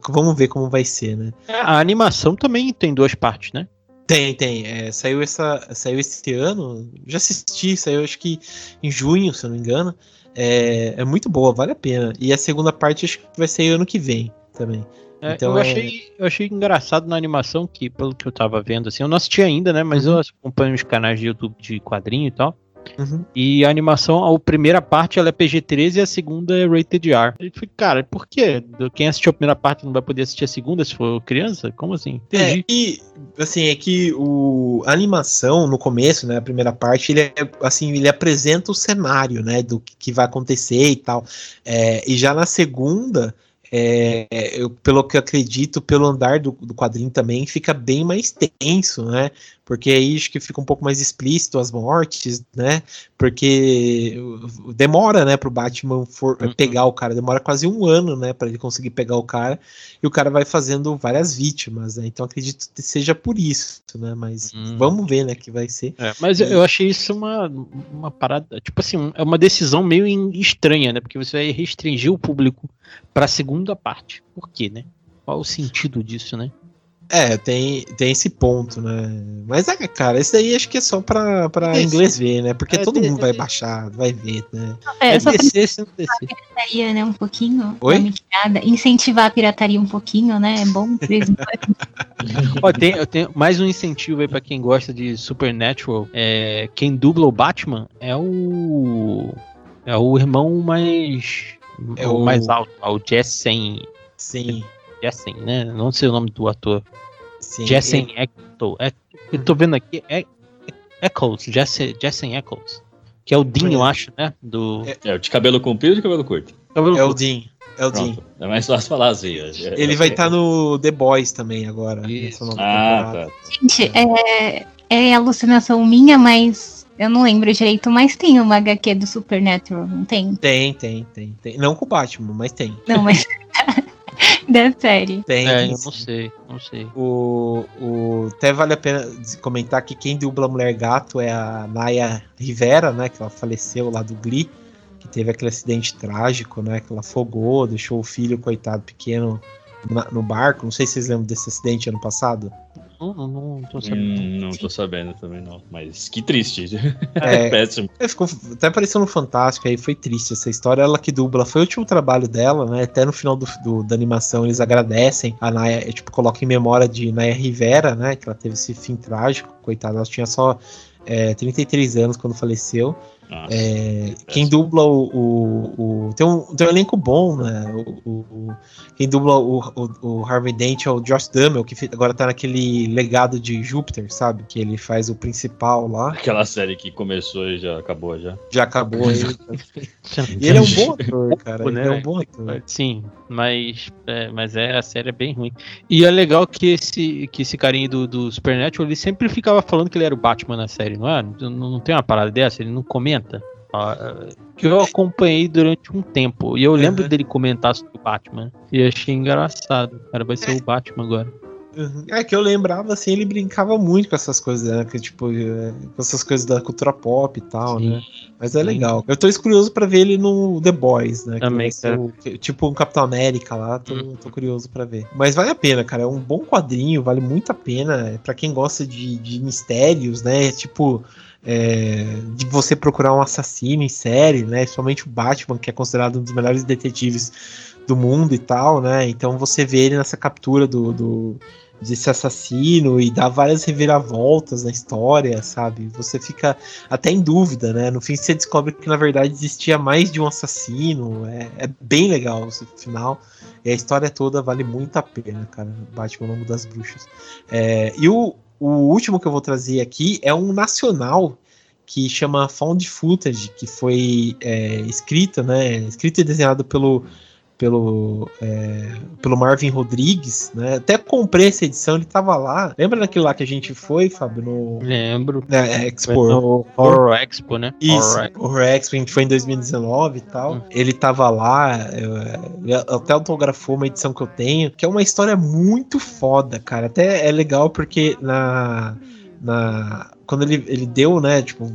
[SPEAKER 2] Vamos ver como vai ser, né?
[SPEAKER 5] É, a animação também tem duas partes, né?
[SPEAKER 2] Tem, tem. É, saiu, essa, saiu esse ano. Já assisti, saiu acho que em junho, se eu não me engano. É, é muito boa, vale a pena. E a segunda parte acho que vai sair ano que vem também.
[SPEAKER 5] É, então, eu, é achei, eu achei engraçado na animação que, pelo que eu tava vendo, assim, eu não assisti ainda, né? Mas uhum. eu acompanho os canais de YouTube de quadrinho e tal. Uhum. E a animação, a primeira parte ela é PG-13 e a segunda é Rated R. Eu falei, cara, por quê? Quem assistiu a primeira parte não vai poder assistir a segunda se for criança? Como assim?
[SPEAKER 2] Entendi. É, e, assim, é que o, a animação, no começo, né, a primeira parte, ele é, assim, ele apresenta o cenário, né, do que vai acontecer e tal. É, e já na segunda, é, eu, pelo que eu acredito, pelo andar do, do quadrinho também, fica bem mais tenso, né? porque aí acho que fica um pouco mais explícito as mortes, né? Porque demora, né, pro Batman for, uhum. pegar o cara, demora quase um ano, né, para ele conseguir pegar o cara, e o cara vai fazendo várias vítimas, né? Então acredito que seja por isso, né? Mas uhum. vamos ver, né, que vai ser.
[SPEAKER 5] É, mas eu, eu achei isso uma, uma parada, tipo assim, é uma decisão meio estranha, né? Porque você vai restringir o público para a segunda parte. Por quê, né? Qual o sentido disso, né?
[SPEAKER 2] É, tem, tem esse ponto, né? Mas, é, cara, esse aí acho que é só pra, pra inglês ver, né? Porque é, todo mundo vai baixar, vai ver, né?
[SPEAKER 1] É, é só descer, se não descer. pirataria, né? Um pouquinho. Oi? Incentivar a pirataria um pouquinho, né? É bom.
[SPEAKER 5] Ó, tem, eu tenho mais um incentivo aí pra quem gosta de Supernatural. É, quem dubla o Batman é o. É o irmão mais. É o, o mais alto, é o Jessen.
[SPEAKER 2] Sim.
[SPEAKER 5] Jessen, né? Não sei o nome do ator. Sim, Jessen ele... Eccles. É, eu tô vendo aqui, é, é Eccles, Jessen, Jessen Eccles. Que é o Dean, eu acho, né? Do...
[SPEAKER 6] É, é o de cabelo comprido ou de cabelo curto?
[SPEAKER 2] Cabelo é curto. o Dean. É o Dean.
[SPEAKER 6] É mais fácil falar assim.
[SPEAKER 2] Ele vai estar tá no The Boys também agora.
[SPEAKER 6] Ah, tá.
[SPEAKER 1] Gente, é, é alucinação minha, mas eu não lembro direito, mas tem uma HQ do Supernatural, não tem?
[SPEAKER 2] Tem, tem, tem, tem. Não com o Batman, mas tem.
[SPEAKER 1] Não, mas. da série.
[SPEAKER 5] Tem. É, eu não sei, não sei.
[SPEAKER 2] O, o, até vale a pena comentar que quem dubla a Mulher Gato é a Naya Rivera, né? Que ela faleceu lá do Glee, que teve aquele acidente trágico, né? Que ela afogou, deixou o filho, coitado, pequeno no barco. Não sei se vocês lembram desse acidente ano passado.
[SPEAKER 6] Não, não, tô sabendo. Hum, não tô sabendo também, não. Mas que triste. É,
[SPEAKER 2] é péssimo. É, ficou, até apareceu no Fantástico, aí foi triste essa história. Ela que dubla, foi o último trabalho dela, né? Até no final do, do da animação eles agradecem. A Naya, é, tipo, coloca em memória de Naya Rivera, né? Que ela teve esse fim trágico, coitada. Ela tinha só é, 33 anos quando faleceu. É, quem dubla o, o, o, tem, um, tem um elenco bom, né? O, o quem dubla o, o, Harvey Dent é o Josh Dummel, que agora tá naquele legado de Júpiter, sabe? Que ele faz o principal lá.
[SPEAKER 6] Aquela série que começou e já acabou já.
[SPEAKER 2] Já acabou. ele, e ele é um bom ator, cara. Ele é um bom ator.
[SPEAKER 5] Sim, mas é, mas é a série é bem ruim. E é legal que esse, que esse carinha do, do Supernatural, ele sempre ficava falando que ele era o Batman na série, não é? Não, não tem uma parada dessa? Ele não comenta? que eu acompanhei durante um tempo. E eu lembro uhum. dele comentar sobre o Batman. E achei engraçado. Cara, vai ser o Batman agora.
[SPEAKER 2] Uhum. É que eu lembrava assim, ele brincava muito com essas coisas, né? Que, tipo, é, com essas coisas da cultura pop e tal, Sim. né? Mas é Sim. legal. Eu tô curioso pra ver ele no The Boys, né?
[SPEAKER 5] Também,
[SPEAKER 2] o, tipo um Capitão América lá, tô, uhum. tô, curioso pra ver. Mas vale a pena, cara. É um bom quadrinho, vale muito a pena. É pra quem gosta de, de mistérios, né? Tipo é, de você procurar um assassino em série, né? Somente o Batman, que é considerado um dos melhores detetives do mundo e tal, né? Então você vê ele nessa captura do, do desse assassino e dá várias reviravoltas na história, sabe? Você fica até em dúvida, né? No fim você descobre que na verdade existia mais de um assassino. É, é bem legal esse final. E a história toda vale muito a pena, cara. Batman Longo das Bruxas. É, e o, o último que eu vou trazer aqui é um nacional que chama Found Footage, que foi é, escrita, né, escrita e desenhado pelo pelo, é, pelo Marvin Rodrigues, né? Até comprei essa edição, ele tava lá. Lembra daquilo lá que a gente foi, Fábio? No,
[SPEAKER 5] Lembro.
[SPEAKER 2] É, Expo.
[SPEAKER 5] No Horror Expo, né?
[SPEAKER 2] Isso, Horror, Horror Expo, a gente foi em 2019 e tal. Hum. Ele tava lá, eu, até autografou uma edição que eu tenho, que é uma história muito foda, cara. Até é legal porque na na quando ele, ele deu, né, tipo,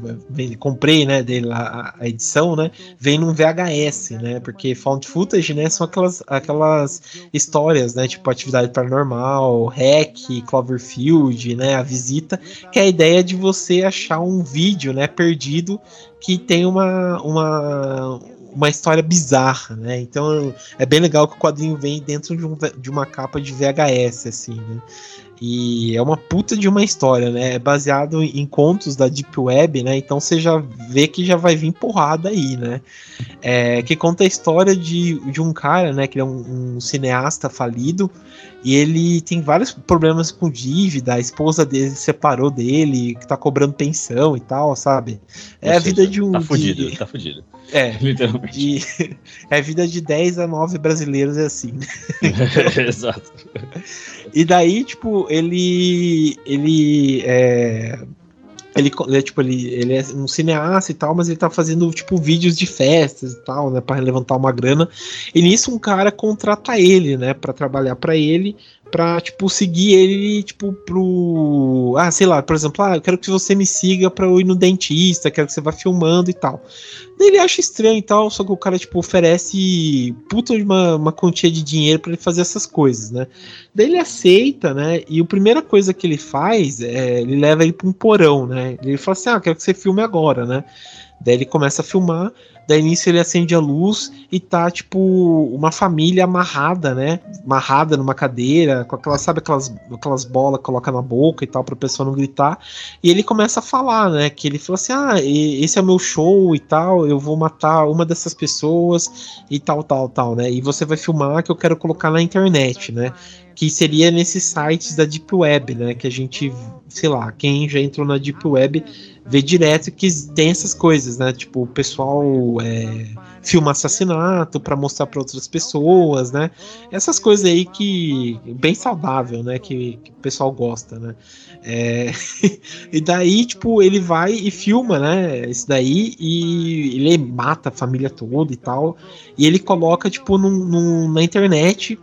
[SPEAKER 2] comprei, né, dele lá a, edição, né, vem num VHS, né, porque found footage, né, são aquelas, aquelas histórias, né, tipo atividade paranormal, hack, Cloverfield, né, a visita, que é a ideia de você achar um vídeo, né, perdido que tem uma, uma uma história bizarra, né? Então é bem legal que o quadrinho vem dentro de, um, de uma capa de VHS, assim, né? E é uma puta de uma história, né? É baseado em contos da Deep Web, né? Então você já vê que já vai vir porrada aí, né? É, que conta a história de, de um cara, né? Que é um, um cineasta falido e ele tem vários problemas com dívida, a esposa dele separou dele, que tá cobrando pensão e tal, sabe? É Ou a seja, vida de um.
[SPEAKER 6] Tá fudido, de... tá fudido.
[SPEAKER 2] É, literalmente. E é a vida de 10 a 9 brasileiros é assim. Exato. E daí, tipo, ele. Ele. É, ele, ele, tipo, ele, ele é um cineasta e tal, mas ele tá fazendo, tipo, vídeos de festas e tal, né, para levantar uma grana. E nisso um cara contrata ele, né, para trabalhar para ele, pra, tipo, seguir ele, tipo, pro. Ah, sei lá, por exemplo, ah, eu quero que você me siga pra eu ir no dentista, quero que você vá filmando e tal. Daí ele acha estranho e tal, só que o cara, tipo, oferece puta de uma, uma quantia de dinheiro para ele fazer essas coisas, né? Daí ele aceita, né? E a primeira coisa que ele faz é ele leva ele pra um porão, né? Ele fala assim: ah, quero que você filme agora, né? Daí ele começa a filmar. Daí nisso ele acende a luz e tá, tipo, uma família amarrada, né? Amarrada numa cadeira, com aquelas, sabe, aquelas, aquelas bolas que coloca na boca e tal, pra pessoa não gritar. E ele começa a falar, né? Que ele fala assim: ah, esse é o meu show e tal, eu vou matar uma dessas pessoas e tal, tal, tal, né? E você vai filmar que eu quero colocar na internet, né? que seria nesses sites da Deep Web, né? Que a gente, sei lá, quem já entrou na Deep Web vê direto que tem essas coisas, né? Tipo, o pessoal é, filma assassinato para mostrar para outras pessoas, né? Essas coisas aí que bem saudável, né? Que, que o pessoal gosta, né? É, e daí, tipo, ele vai e filma, né? Isso daí e ele mata a família toda e tal. E ele coloca, tipo, num, num, na internet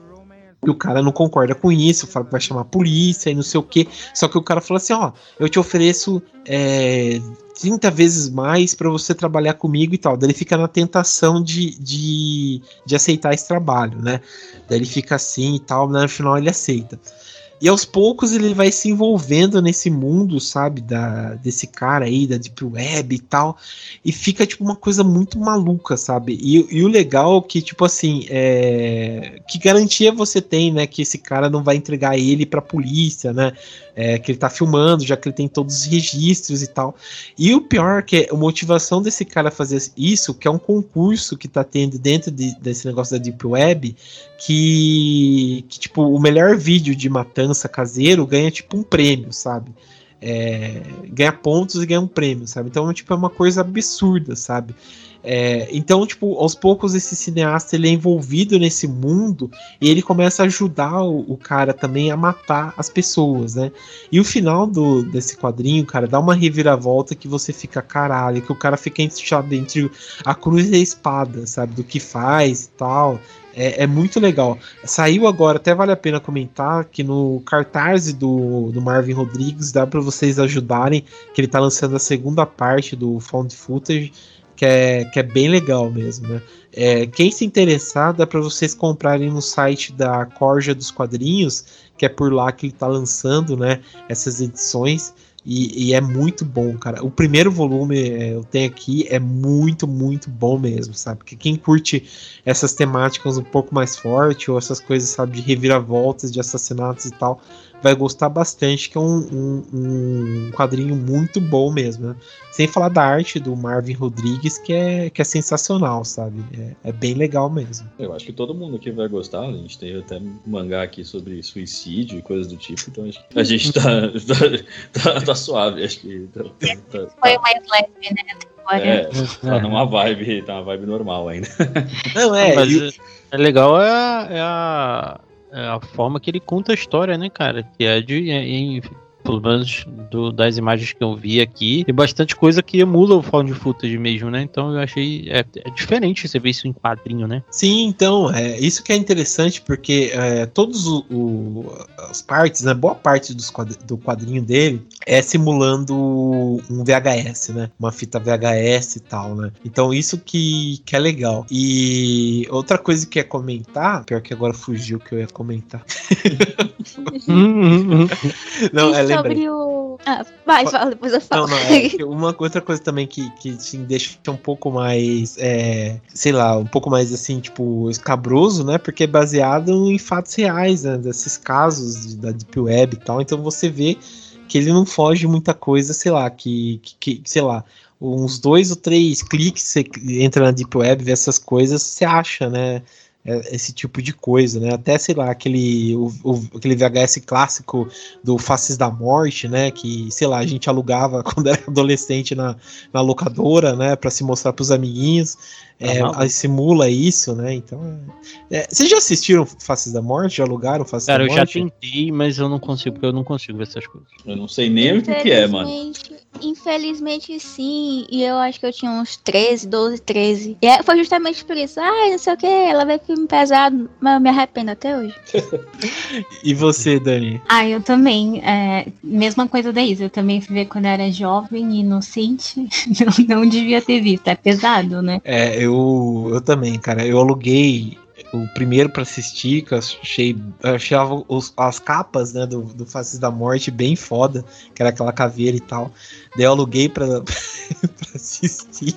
[SPEAKER 2] e o cara não concorda com isso, fala que vai chamar a polícia e não sei o que. Só que o cara fala assim: ó, eu te ofereço é, 30 vezes mais para você trabalhar comigo e tal. Daí ele fica na tentação de, de, de aceitar esse trabalho, né? Daí ele fica assim e tal, no final ele aceita. E aos poucos ele vai se envolvendo nesse mundo, sabe, da, desse cara aí, da Deep Web e tal, e fica, tipo, uma coisa muito maluca, sabe? E, e o legal é que, tipo assim, é... que garantia você tem, né, que esse cara não vai entregar ele pra polícia, né? É, que ele tá filmando, já que ele tem todos os registros e tal. E o pior é que a motivação desse cara fazer isso, que é um concurso que tá tendo dentro de, desse negócio da Deep Web, que, que, tipo, o melhor vídeo de matança caseiro ganha, tipo, um prêmio, sabe? É, ganha pontos e ganha um prêmio, sabe? Então, tipo, é uma coisa absurda, sabe? É, então, tipo, aos poucos esse cineasta ele é envolvido nesse mundo e ele começa a ajudar o, o, cara também a matar as pessoas, né? E o final do, desse quadrinho, cara, dá uma reviravolta que você fica caralho, que o cara fica entre, entre a cruz e a espada, sabe? Do que faz e tal. É, é, muito legal. Saiu agora, até vale a pena comentar que no cartaz do, do Marvin Rodrigues dá para vocês ajudarem, que ele tá lançando a segunda parte do Found Footage que é, que é bem legal mesmo, né? É, quem se interessar, dá para vocês comprarem no site da Corja dos Quadrinhos, que é por lá que ele está lançando, né? Essas edições. E, e, é muito bom, cara. O primeiro volume é, eu tenho aqui é muito, muito bom mesmo, sabe? Porque quem curte essas temáticas um pouco mais forte, ou essas coisas, sabe, de reviravoltas, de assassinatos e tal, vai gostar bastante, que é um, um, um quadrinho muito bom mesmo, né? Sem falar da arte do Marvin Rodrigues, que é, que é sensacional, sabe? É, é bem legal mesmo.
[SPEAKER 6] Eu acho que todo mundo aqui vai gostar, a gente tem até mangá aqui sobre suicídio e coisas do tipo, então acho que a gente tá, tá, tá, tá suave, acho que tá, tá, tá Foi mais leve, né? É, tá numa vibe, tá uma vibe normal ainda.
[SPEAKER 5] Não, é. Mas, é legal é a, é a, é a forma que ele conta a história, né, cara? Que é de, é, pelo menos do, das imagens que eu vi aqui, tem bastante coisa que emula o found footage mesmo, né? Então eu achei é, é diferente você ver isso em quadrinho, né?
[SPEAKER 2] Sim, então, é isso que é interessante, porque é, todos o, o, as partes, né? Boa parte dos quadr do quadrinho dele é simulando um VHS, né? Uma fita VHS e tal, né? Então isso que, que é legal. E outra coisa que é comentar, pior que agora fugiu o que eu ia comentar. Não, é legal
[SPEAKER 3] sobre o. Ah, vai, fala, depois eu falo. Não, não,
[SPEAKER 2] é uma outra coisa também que, que assim, deixa um pouco mais. É, sei lá, um pouco mais assim, tipo, escabroso, né? Porque é baseado em fatos reais, né? Desses casos da Deep Web e tal. Então você vê que ele não foge muita coisa, sei lá, que, que, que sei lá, uns dois ou três cliques você entra na Deep Web, vê essas coisas, você acha, né? É, esse tipo de coisa, né? Até, sei lá, aquele, o, o, aquele VHS clássico do Faces da Morte, né? Que, sei lá, a gente alugava quando era adolescente na, na locadora, né? Para se mostrar para os amiguinhos. É, uhum. simula isso, né? Então. É... é vocês já assistiram Faces da Morte? Já alugaram Faces
[SPEAKER 5] Cara,
[SPEAKER 2] da Morte?
[SPEAKER 5] Cara, eu já tentei, mas eu não consigo, porque eu não consigo ver essas coisas.
[SPEAKER 6] Eu não sei nem o que, que é, mano.
[SPEAKER 3] Infelizmente, sim. E eu acho que eu tinha uns 13, 12, 13. E é, foi justamente por isso. Ah, não sei o que, ela vê filme pesado, mas eu me arrependo até hoje.
[SPEAKER 2] e você, Dani?
[SPEAKER 1] Ah, eu também. É, mesma coisa da Isa. Eu também fui ver quando era jovem, inocente. não, não devia ter visto. É pesado, né?
[SPEAKER 2] É, eu, eu também, cara. Eu aluguei o primeiro para assistir, que eu achei, achava os, as capas, né, do, do Faces da Morte bem foda, que era aquela caveira e tal. Daí eu aluguei pra, pra assistir.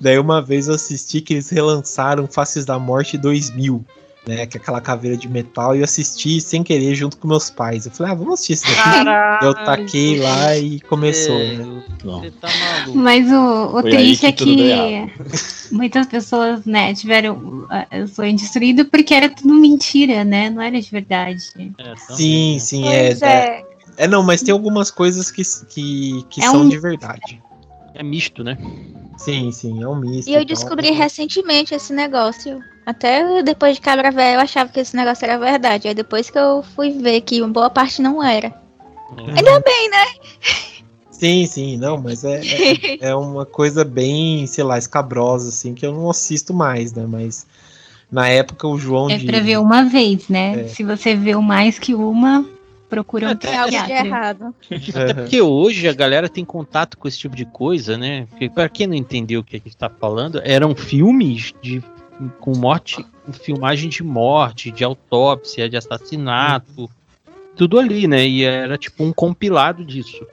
[SPEAKER 2] Daí uma vez eu assisti que eles relançaram Faces da Morte 2000 né? Que é aquela caveira de metal, e eu assisti sem querer junto com meus pais. Eu falei, ah, vamos assistir isso daqui. Caralho, eu taquei lá e começou, é, né?
[SPEAKER 1] Tá Mas o, o triste é que muitas pessoas, né, tiveram o sonho destruído porque era tudo mentira, né? Não era de verdade.
[SPEAKER 2] É, sim, né? sim, é, é, é. não, mas tem algumas coisas que, que, que é são um... de verdade.
[SPEAKER 5] É misto, né?
[SPEAKER 2] Sim, sim, é um misto.
[SPEAKER 3] E eu descobri recentemente esse negócio. Até depois de Cabra Velho eu achava que esse negócio era verdade. Aí depois que eu fui ver que uma boa parte não era. Uhum. Ainda bem, né?
[SPEAKER 2] Sim, sim, não, mas é, é, é, uma coisa bem, sei lá, escabrosa, assim, que eu não assisto mais, né? Mas na época o João.
[SPEAKER 1] É de... pra ver uma vez, né? É. Se você viu mais que uma, procura um
[SPEAKER 3] Até algo de errado.
[SPEAKER 5] Até porque hoje a galera tem contato com esse tipo de coisa, né? Porque para quem não entendeu o que a gente tá falando, eram filmes de com morte, com filmagem de morte, de autópsia, de assassinato, tudo ali, né? E era tipo um compilado disso.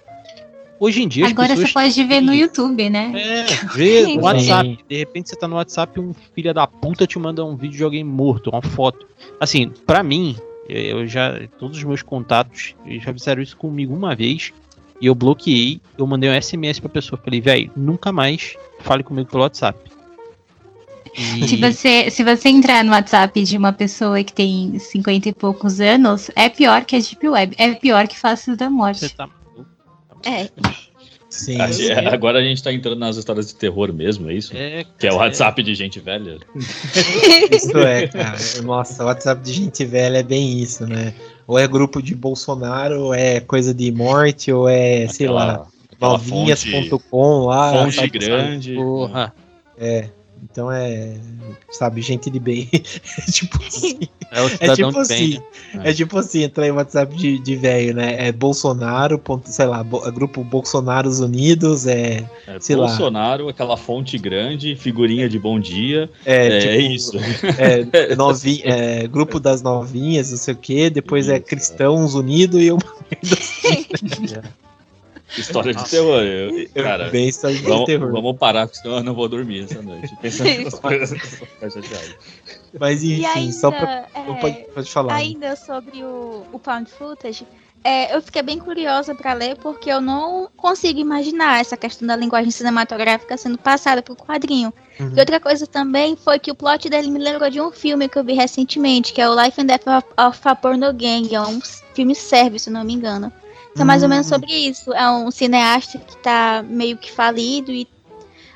[SPEAKER 5] Hoje em dia.
[SPEAKER 1] Agora você pode ver no YouTube, né?
[SPEAKER 5] É, vê no WhatsApp. De repente você tá no WhatsApp e um filho da puta te manda um vídeo de alguém morto, uma foto. Assim, para mim, eu já. Todos os meus contatos já fizeram isso comigo uma vez. E eu bloqueei, eu mandei um SMS pra pessoa. Falei, velho, nunca mais fale comigo pelo WhatsApp.
[SPEAKER 1] E... Se, você, se você entrar no WhatsApp de uma pessoa que tem 50 e poucos anos, é pior que a Deep Web. É pior que Faces da Morte. Você tá
[SPEAKER 3] É.
[SPEAKER 6] Sim. agora a gente tá entrando nas histórias de terror mesmo, é isso? É, que é o WhatsApp de gente velha.
[SPEAKER 2] isso é, cara. Nossa, o WhatsApp de gente velha é bem isso, né? Ou é grupo de Bolsonaro, ou é coisa de morte, ou é, aquela, sei lá, novinhas.com lá.
[SPEAKER 6] Fonte grande.
[SPEAKER 2] Porra. É. Então é, sabe, gente de bem. é tipo assim. É, o é tipo assim. É. é. tipo assim, entrar em WhatsApp de, de velho, né? É Bolsonaro, ponto, sei lá, bo, grupo Bolsonaros Unidos, é.
[SPEAKER 6] é sei Bolsonaro, lá. aquela fonte grande, figurinha de bom dia.
[SPEAKER 2] É, é tipo, isso. É, novi, é, grupo das novinhas, não sei o quê. Depois é isso, é Cristãos Unidos e uma merda assim.
[SPEAKER 6] História de terror. Eu, cara, bem história de vamos, terror. Vamos parar, porque senão eu não vou dormir essa noite. Pensando nessas coisas,
[SPEAKER 2] Mas enfim, ainda, só pra. É, pode, pode falar.
[SPEAKER 3] Ainda sobre o, o Pound Footage, é, eu fiquei bem curiosa para ler porque eu não consigo imaginar essa questão da linguagem cinematográfica sendo passada para o quadrinho. Uhum. E outra coisa também foi que o plot dele me lembrou de um filme que eu vi recentemente, que é o Life and Death of, of a Porno Gang. É um filme sérvio, se não me engano. É mais ou menos hum. sobre isso. É um cineasta que tá meio que falido e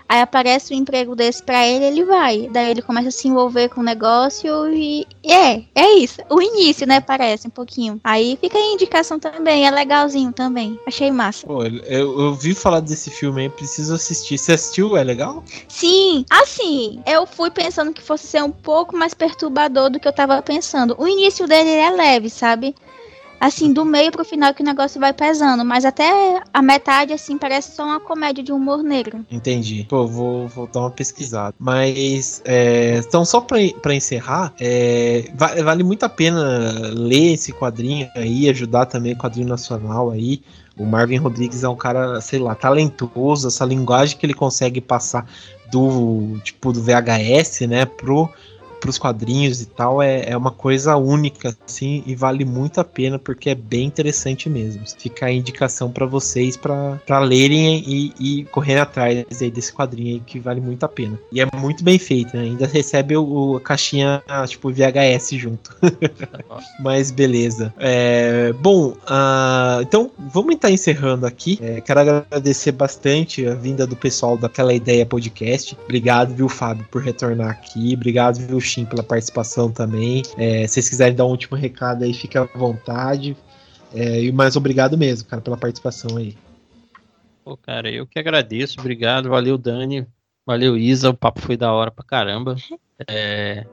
[SPEAKER 3] aí aparece um emprego desse para ele, ele vai. Daí ele começa a se envolver com o negócio e é, é isso. O início, né, parece um pouquinho. Aí fica a indicação também, é legalzinho também. Achei massa.
[SPEAKER 2] Pô, eu, eu ouvi falar desse filme aí, preciso assistir. Você assistiu? É legal?
[SPEAKER 3] Sim, assim, eu fui pensando que fosse ser um pouco mais perturbador do que eu tava pensando. O início dele é leve, sabe? Assim, do meio pro final que o negócio vai pesando. Mas até a metade, assim, parece só uma comédia de humor negro.
[SPEAKER 2] Entendi. Pô, vou, vou dar uma pesquisada. Mas, é, então, só pra, pra encerrar, é, vale muito a pena ler esse quadrinho aí, ajudar também o quadrinho nacional aí. O Marvin Rodrigues é um cara, sei lá, talentoso, essa linguagem que ele consegue passar do tipo do VHS, né, pro para os quadrinhos e tal é, é uma coisa única, assim, e vale muito a pena porque é bem interessante mesmo. Fica a indicação para vocês para lerem e, e correr atrás aí desse quadrinho aí que vale muito a pena. E é muito bem feito, né? ainda recebe o, a caixinha tipo VHS junto. Mas beleza. É, bom, uh, então vamos estar encerrando aqui. É, quero agradecer bastante a vinda do pessoal daquela ideia podcast. Obrigado, viu, Fábio, por retornar aqui. Obrigado, viu, Shin, pela participação também. É, se vocês quiserem dar um último recado aí, fica à vontade. É, e mais obrigado mesmo, cara, pela participação aí.
[SPEAKER 5] Pô, cara, eu que agradeço. Obrigado, valeu, Dani. Valeu, Isa. O papo foi da hora pra caramba. É...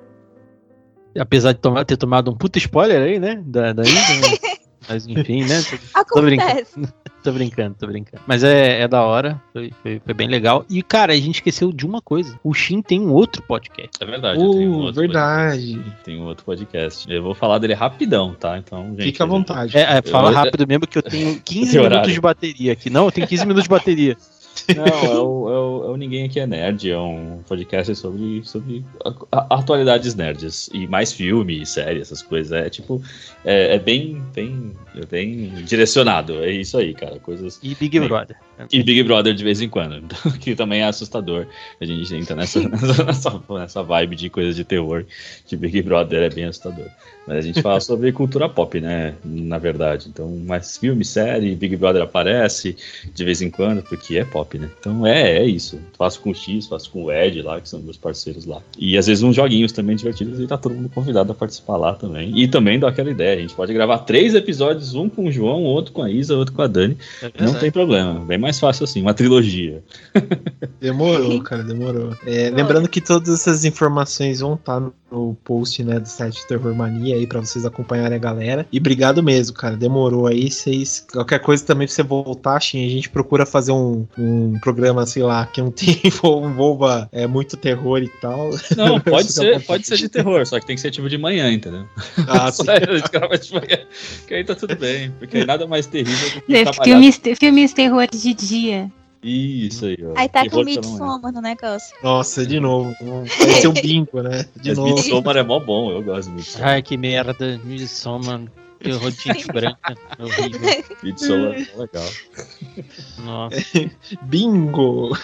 [SPEAKER 5] Apesar de tomar, ter tomado um puta spoiler aí, né? Da, da Isa, né? Mas enfim, né? Tô, tô brincando. tô brincando, tô brincando. Mas é, é da hora, foi, foi, foi, bem legal. E, cara, a gente esqueceu de uma coisa. O Shin tem um outro podcast.
[SPEAKER 6] É verdade.
[SPEAKER 2] Uh, um verdade.
[SPEAKER 6] Podcast. Tem um outro podcast. Eu vou falar dele rapidão, tá? Então,
[SPEAKER 2] gente. Fica à vontade.
[SPEAKER 5] É, é fala eu... rápido mesmo que eu tenho 15 minutos de bateria aqui. Não, eu tenho 15 minutos de bateria.
[SPEAKER 6] Não, é o, é, o, é o, Ninguém Aqui é Nerd, é um podcast sobre, sobre atualidades nerds. E mais filme, série, essas coisas. É tipo, é, é bem, bem, é bem direcionado. É isso aí, cara. Coisas.
[SPEAKER 5] E Big bem, Brother.
[SPEAKER 6] E Big Brother de vez em quando. que também é assustador. A gente entra nessa, nessa, nessa vibe de coisas de terror. Que Big Brother é bem assustador. Mas a gente fala sobre cultura pop, né? Na verdade. Então, mais filme, série, Big Brother aparece de vez em quando, porque é pop, né? Então é, é isso. Faço com o X, faço com o Ed lá, que são meus parceiros lá. E às vezes uns joguinhos também divertidos e tá todo mundo convidado a participar lá também. E também dá aquela ideia. A gente pode gravar três episódios, um com o João, outro com a Isa, outro com a Dani. É Não tem problema. Bem mais fácil assim, uma trilogia.
[SPEAKER 2] Demorou, cara, demorou. É, lembrando que todas essas informações vão estar tá no post, né, do site Terror Mania aí para vocês acompanharem a galera. E obrigado mesmo, cara. Demorou aí. Vocês. Qualquer coisa também pra você voltar, Shin, a gente procura fazer um, um programa, sei lá, que não tem, envolva é, muito terror e tal.
[SPEAKER 6] Não, pode ser, pode ser de terror, só que tem que ser tipo de manhã, entendeu? Ah, sim. de manhã, que aí tá tudo bem, porque nada mais terrível do que.
[SPEAKER 1] É, filmes, filmes terror de dia.
[SPEAKER 6] Isso aí, ó.
[SPEAKER 3] Aí tá com o Midsommar no negócio.
[SPEAKER 2] Nossa, de novo. Vai ser um bingo, né? De Mas novo.
[SPEAKER 6] Midsommar é mó bom, eu gosto do Midsommar.
[SPEAKER 5] Ai, que merda. Midsommar. Terror de tinta branca. Horrível.
[SPEAKER 6] Midsommar é legal.
[SPEAKER 2] Nossa. Bingo!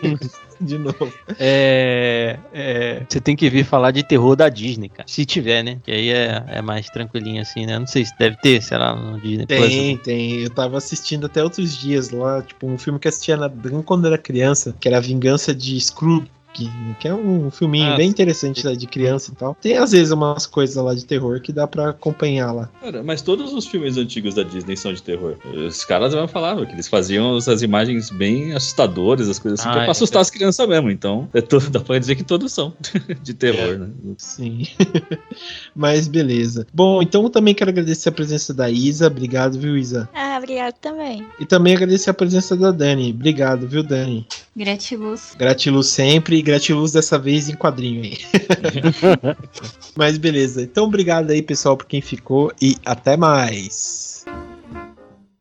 [SPEAKER 2] de novo.
[SPEAKER 5] É, é, você tem que vir falar de terror da Disney, cara. Se tiver, né? Que aí é, é mais tranquilinho assim, né? Não sei se deve ter, será, no Disney
[SPEAKER 2] Tem, Plus. tem. Eu tava assistindo até outros dias lá, tipo, um filme que assistia na, quando era criança, que era a Vingança de Scrooge que, que é um filminho ah, bem interessante né, de criança e tal. Tem às vezes umas coisas lá de terror que dá para acompanhar lá.
[SPEAKER 6] Cara, mas todos os filmes antigos da Disney são de terror. Os caras vão falar que eles faziam as imagens bem assustadoras, as coisas assim, ah, que é pra assustar é. as crianças mesmo. Então, é todo, dá pra dizer que todos são de terror, né?
[SPEAKER 2] Sim. mas beleza. Bom, então também quero agradecer a presença da Isa. Obrigado, viu, Isa?
[SPEAKER 3] Ah, obrigado também.
[SPEAKER 2] E também agradecer a presença da Dani. Obrigado, viu, Dani?
[SPEAKER 1] Gratiluz.
[SPEAKER 2] Gratiluz sempre gratiluz dessa vez em quadrinho aí. Mas beleza. Então, obrigado aí, pessoal, por quem ficou e até mais.